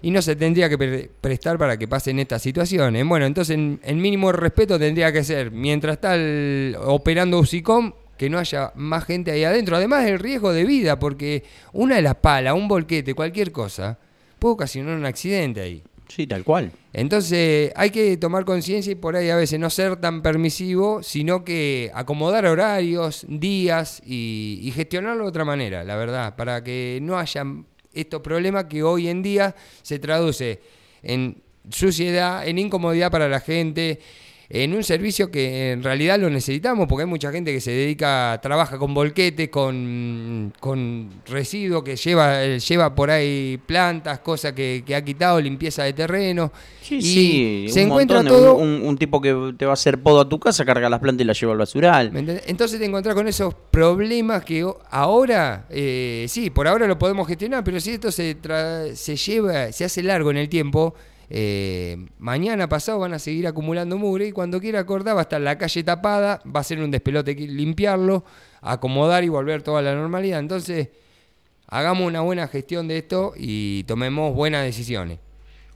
y no se tendría que pre- prestar para que pasen estas situaciones. Bueno, entonces en- el mínimo respeto tendría que ser, mientras está el- operando UCICOM, que no haya más gente ahí adentro. Además del riesgo de vida, porque una de las palas, un volquete, cualquier cosa, puede ocasionar un accidente ahí. Sí, tal cual. Entonces hay que tomar conciencia y por ahí a veces no ser tan permisivo, sino que acomodar horarios, días y, gestionarlo de otra manera, la verdad, para que no haya estos problemas que hoy en día se traduce en suciedad, en incomodidad para la gente, en un servicio que en realidad lo necesitamos, porque hay mucha gente que se dedica, trabaja con volquetes, con, con residuos, que lleva, eh, lleva por ahí plantas, cosas que, que ha quitado, limpieza de terreno. Sí, y sí, se un encuentra montón todo. Un, un tipo que te va a hacer podo a tu casa, carga las plantas y las lleva al basural. Entonces te encontrás con esos problemas que ahora, eh, sí, por ahora lo podemos gestionar, pero si esto se, tra- se lleva, se hace largo en el tiempo, eh, mañana pasado van a seguir acumulando mugre y cuando quiera acordar va a estar la calle tapada, va a ser un despelote limpiarlo, acomodar y volver toda la normalidad. Entonces, hagamos una buena gestión de esto y tomemos buenas decisiones.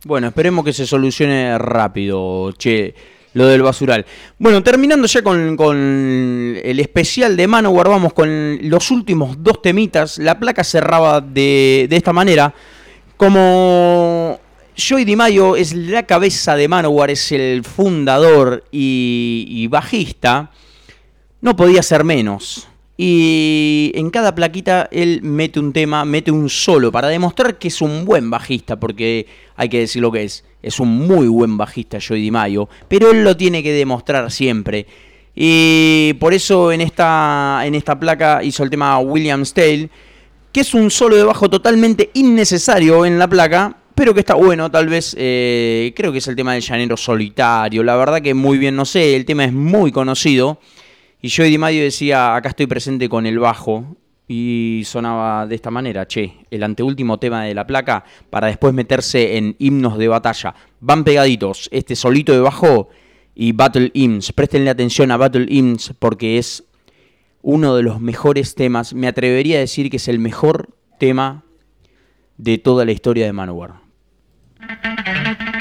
Bueno, esperemos que se solucione rápido, che, lo del basural. Bueno, terminando ya con, con el especial de Manowar, vamos con los últimos dos temitas. La placa cerraba de, de esta manera. Como Joey DiMaggio es la cabeza de Manowar, es el fundador y, bajista, no podía ser menos. Y en cada plaquita él mete un tema, mete un solo para demostrar que es un buen bajista, porque hay que decir lo que es. Es un muy buen bajista Joey DiMaggio, pero él lo tiene que demostrar siempre. Y por eso en esta, en esta placa hizo el tema William Tale, que es un solo de bajo totalmente innecesario en la placa, pero que está bueno, tal vez, eh, creo que es el tema del llanero solitario, la verdad que muy bien, no sé, el tema es muy conocido, y Joey DiMaggio decía, acá estoy presente con el bajo, y sonaba de esta manera, che, el anteúltimo tema de la placa, para después meterse en himnos de batalla, van pegaditos, este solito de bajo y Battle Hymns, prestenle atención a Battle Hymns, porque es uno de los mejores temas, me atrevería a decir que es el mejor tema de toda la historia de Manowar. Thank you.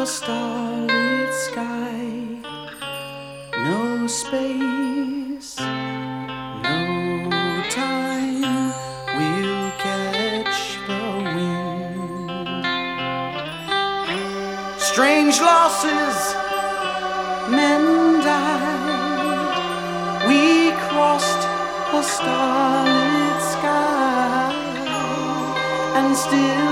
A starlit sky. No space, no time. We'll catch the wind. Strange losses, men died. We crossed a starlit sky, and still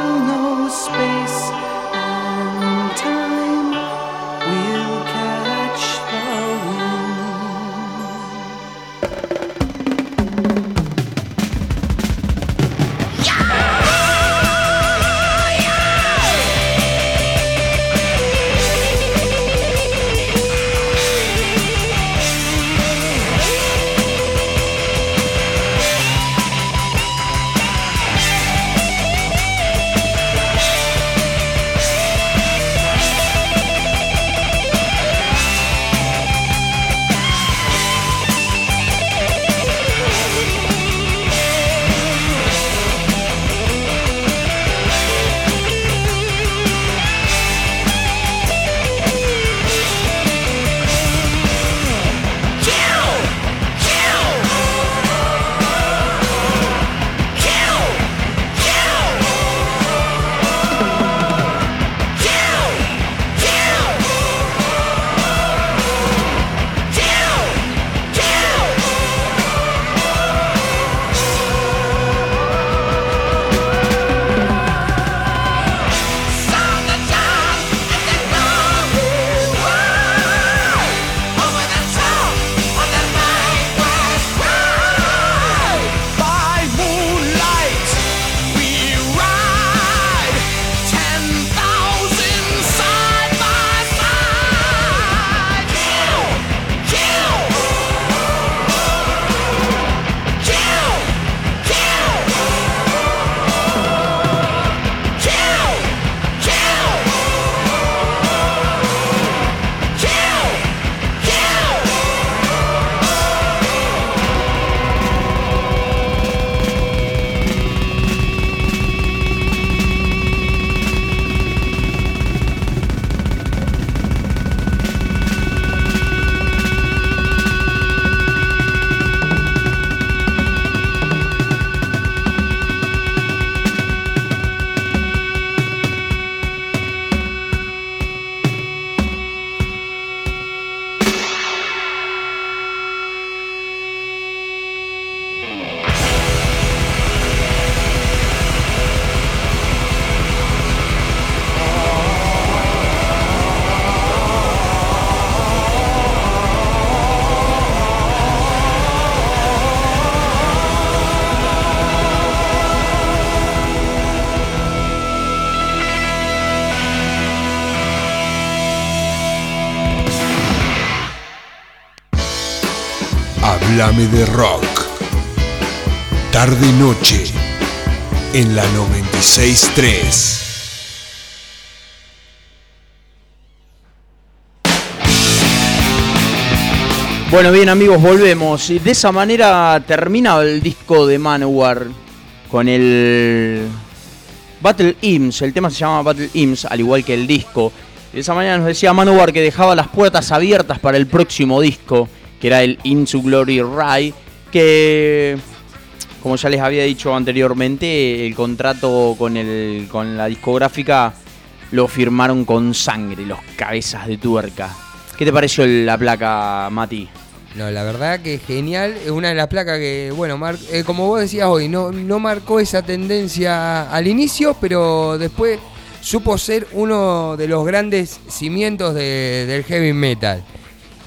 Háblame de rock. Tarde y noche en la 963. Bueno, bien amigos, volvemos. Y de esa manera termina el disco de Manowar con el Battle Hymns. El tema se llama Battle Hymns, al igual que el disco. De esa manera nos decía Manowar que dejaba las puertas abiertas para el próximo disco, que era el Into Glory Ride, que como ya les había dicho anteriormente, el contrato con, el, con la discográfica lo firmaron con sangre, los cabezas de tuerca. ¿Qué te pareció la placa, Mati? No, la verdad que genial. Es una de las placas que, bueno, mar- eh, como vos decías hoy, no, no marcó esa tendencia al inicio, pero después supo ser uno de los grandes cimientos de- del heavy metal.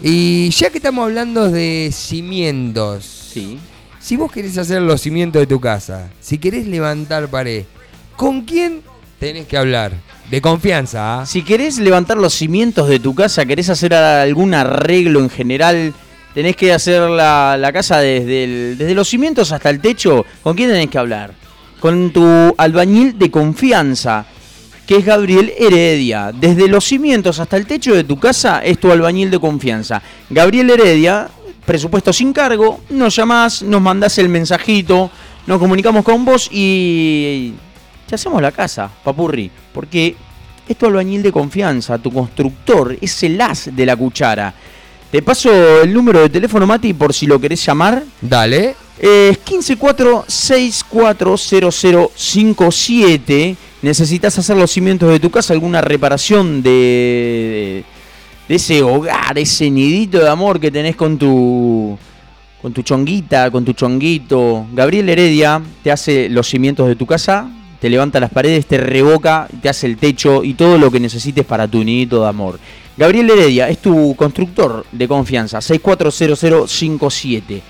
Y ya que estamos hablando de cimientos, Sí. si vos querés hacer los cimientos de tu casa, si querés levantar pared, ¿con quién tenés que hablar? De confianza, ¿ah? Si querés levantar los cimientos de tu casa, querés hacer algún arreglo en general, tenés que hacer la, la casa desde, el- desde los cimientos hasta el techo, ¿con quién tenés que hablar? Con tu albañil de confianza, que es Gabriel Heredia. Desde los cimientos hasta el techo de tu casa es tu albañil de confianza. Gabriel Heredia, presupuesto sin cargo, nos llamás, nos mandás el mensajito, nos comunicamos con vos y te hacemos la casa, papurri. Porque es tu albañil de confianza, tu constructor, es el as de la cuchara. Te paso el número de teléfono, Mati, por si lo querés llamar. Dale. Es 15464057. Necesitas hacer los cimientos de tu casa, alguna reparación de, de ese hogar, ese nidito de amor que tenés con tu con tu chonguita, con tu chonguito. Gabriel Heredia te hace los cimientos de tu casa, te levanta las paredes, te revoca, te hace el techo y todo lo que necesites para tu nidito de amor. Gabriel Heredia es tu constructor de confianza, 640057.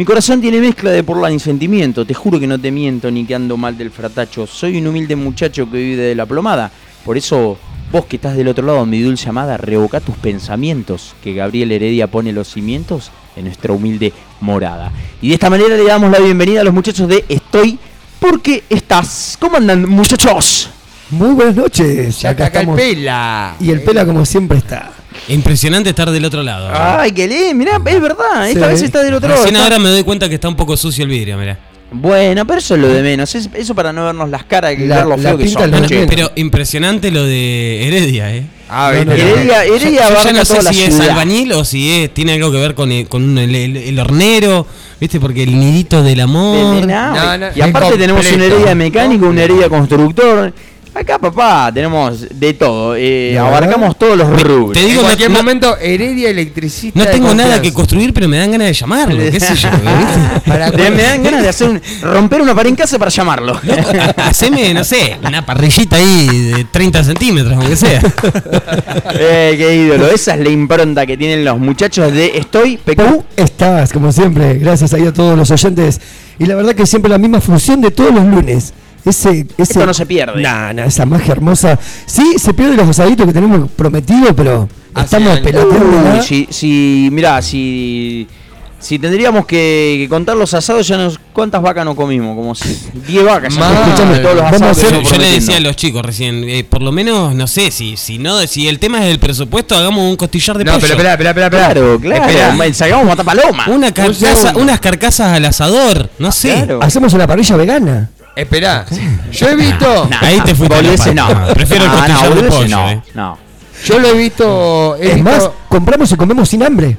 Mi corazón tiene mezcla de porla y sentimiento, te juro que no te miento ni que ando mal del fratacho. Soy un humilde muchacho que vive de la plomada. Por eso, vos que estás del otro lado, mi dulce amada, revoca tus pensamientos, que Gabriel Heredia pone los cimientos en nuestra humilde morada. Y de esta manera le damos la bienvenida a los muchachos de Estoy porque estás. ¿Cómo andan, muchachos? Muy buenas noches. Está acá el pela. Y el pela como siempre está. Impresionante estar del otro lado. Ay, qué lindo, mirá, es verdad, esta Sí. vez está del otro lado. Recién está- ahora me doy cuenta que está un poco sucio el vidrio, mirá. Bueno, pero eso es lo de menos, es- eso para no vernos las caras y La- ver lo la feo que pinta son. che. Pero impresionante lo de Heredia, ¿eh? Ah, No, no, no. Heredia, Yo, Heredia yo ya abarca no sé toda la si es ciudad. albañil o si es, tiene algo que ver con el, con el, el- el hornero, ¿viste? Porque el nidito del De- amor. nada. No, no, y aparte tenemos una completo. heredia mecánico, una heredia constructor. Acá, papá, tenemos de todo. eh, abarcamos todos los rubros. Te En digo, no, cualquier no- momento, Heredia electricista. no tengo nada que construir, pero me dan ganas de llamarlo, qué sé yo, me dan ganas de hacer un, romper una pared en casa para llamarlo. Haceme, no sé, una parrillita ahí de 30 centímetros, aunque sea. eh, qué ídolo. Esa es la impronta que tienen los muchachos de Estoy PQ. ¿Cómo estás? Como siempre, gracias ahí a todos los oyentes. Y la verdad que siempre la misma función de todos los lunes. Ese, ese, Esto no se pierde. Nah, nah, esa magia hermosa. Sí, se pierde los asaditos que tenemos prometido, pero estamos años. pelateando. Uy, si, si, mirá, si, si tendríamos que, que contar los asados, ya nos. ¿Cuántas vacas no comimos? Como si- 10 vacas. ya escuchamos todos los Vamos a asados hacer- Yo, le decía a los chicos recién, eh, por lo menos, no sé, si si no si el tema es el presupuesto, hagamos un costillar de No, pollo. pero espera, espera, espera. Claro, claro. Sacamos matar paloma. Una carcasa, segundo. unas carcasas al asador, no sé. Claro. Hacemos una parrilla vegana. Esperá. Yo he visto. Nah, Ahí te fuiste no. Prefiero el costillar no, de boludeces pollo, no, eh. no. Yo lo he visto. He Es visto- más, compramos y comemos sin hambre.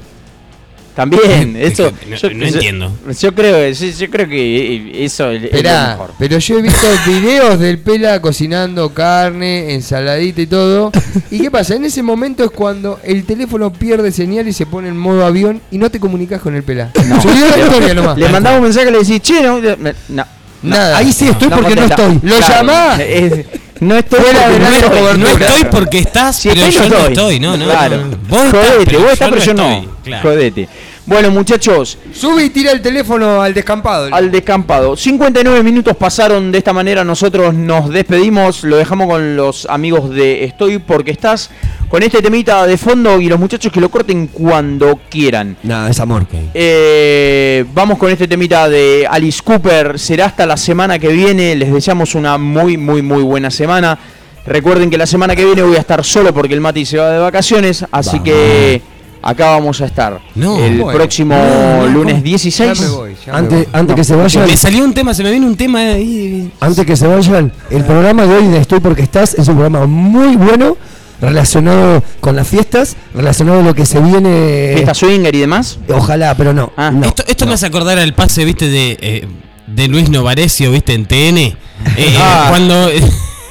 También, Es eso. que no- yo, no yo- entiendo. Yo creo, yo, yo creo que eso es, es lo Esperá, mejor. pero yo he visto videos del Pela cocinando carne, ensaladita y todo. ¿Y qué pasa? En ese momento es cuando el teléfono pierde señal y se pone en modo avión y no te comunicas con el Pela. No. Subió la historia nomás. Le mandamos un mensaje y le decís, che, no, no, no. Nada. Ahí sí estoy porque no estoy. ¿Lo llamás? es- no estoy Fuera porque de no estoy. No estoy porque estás, Si pero estoy, yo no estoy. estoy, no, no. Claro. no. Vos estás, Jodete, pero vos estás, pero yo estoy. no. Claro. Jodete. Bueno, muchachos, Sube y tira el teléfono al descampado. al descampado. 59 minutos pasaron de esta manera. Nosotros nos despedimos. Lo dejamos con los amigos de Estoy porque estás. Con este temita de fondo y los muchachos que lo corten cuando quieran. Nada, es amor. Eh, vamos con este temita de Alice Cooper. Será hasta la semana que viene. Les deseamos una muy, muy, muy buena semana. Recuerden que la semana que viene voy a estar solo porque el Mati se va de vacaciones. Así que acá vamos a estar. No. el próximo No, no, lunes ¿cómo? 16. Ya me voy, ya me Antes, voy. antes que se vayan, Me salió un tema, se me viene un tema ahí. antes que se vayan, el programa de hoy de Estoy porque estás es un programa muy bueno relacionado con las fiestas, relacionado a lo que se viene. Fiesta swinger y demás. Ojalá, pero no. Ah. no, esto esto no. me hace acordar al pase, viste, de, eh, de Luis Novarecio, viste, en TN. Eh, Ah. Cuando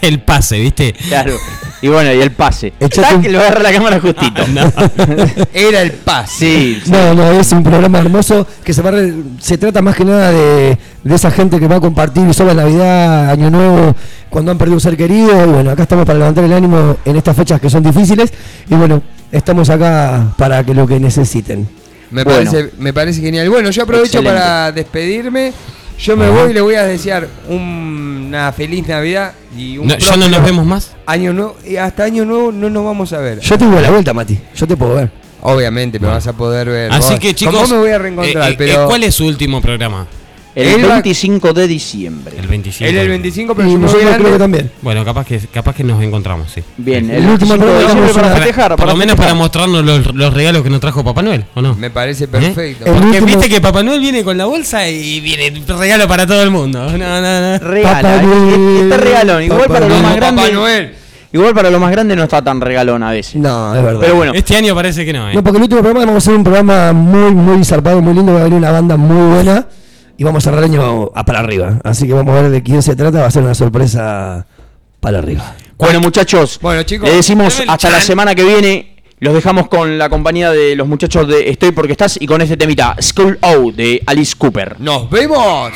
el pase, viste. Claro. Y bueno, y el pase. Echate un- que lo agarra la cámara justito. Era el pase. Sí, sí. No, no, es un programa hermoso que se va a re- se trata más que nada de, de esa gente que va a compartir solo Navidad, Año Nuevo, cuando han perdido un ser querido. Y bueno, acá estamos para levantar el ánimo en estas fechas que son difíciles. Y bueno, estamos acá para que lo que necesiten. Me, Bueno. parece, me parece genial. Bueno, yo aprovecho Excelente. para despedirme. Yo me voy y le voy a desear un- una feliz Navidad y un No, ¿Ya no nos vemos más? año nuevo. Y hasta año nuevo no nos vamos a ver. Yo te voy la vuelta, Mati. Yo te puedo ver. Obviamente me vas a poder ver. Así vos. que chicos. Con vos me voy a reencontrar, eh, eh, pero. ¿Cuál es su último programa? El va- 25 de diciembre. El 25. Él el 25, pero Y nosotros creo que también. Bueno, capaz que, capaz que nos encontramos, sí. Bien, El el, último 25 de programa diciembre para festejar. por lo menos para mostrarnos los, los regalos que nos trajo Papá Noel, ¿o no? Me parece perfecto. El Porque último- viste que Papá Noel viene con la bolsa y viene regalo para todo el mundo. No, no, no. Regala, eh, Noel, está regalón. Igual Papá para lo Noel. más Como grande. Papá Noel. Igual para lo más grande no está tan regalón a veces. No, es verdad. Pero bueno, Este año parece que no, ¿eh? No, porque el último programa vamos a hacer un programa muy, muy zarpado, muy lindo. Va a venir una banda muy buena. Y vamos a cerrar el año a para arriba. Así que vamos a ver de quién se trata. Va a ser una sorpresa para arriba. bueno muchachos, Bueno, chicos, le decimos hasta la semana que viene. Los dejamos con la compañía de los muchachos de Estoy porque estás y con este temita, School O de Alice Cooper. ¡Nos vemos!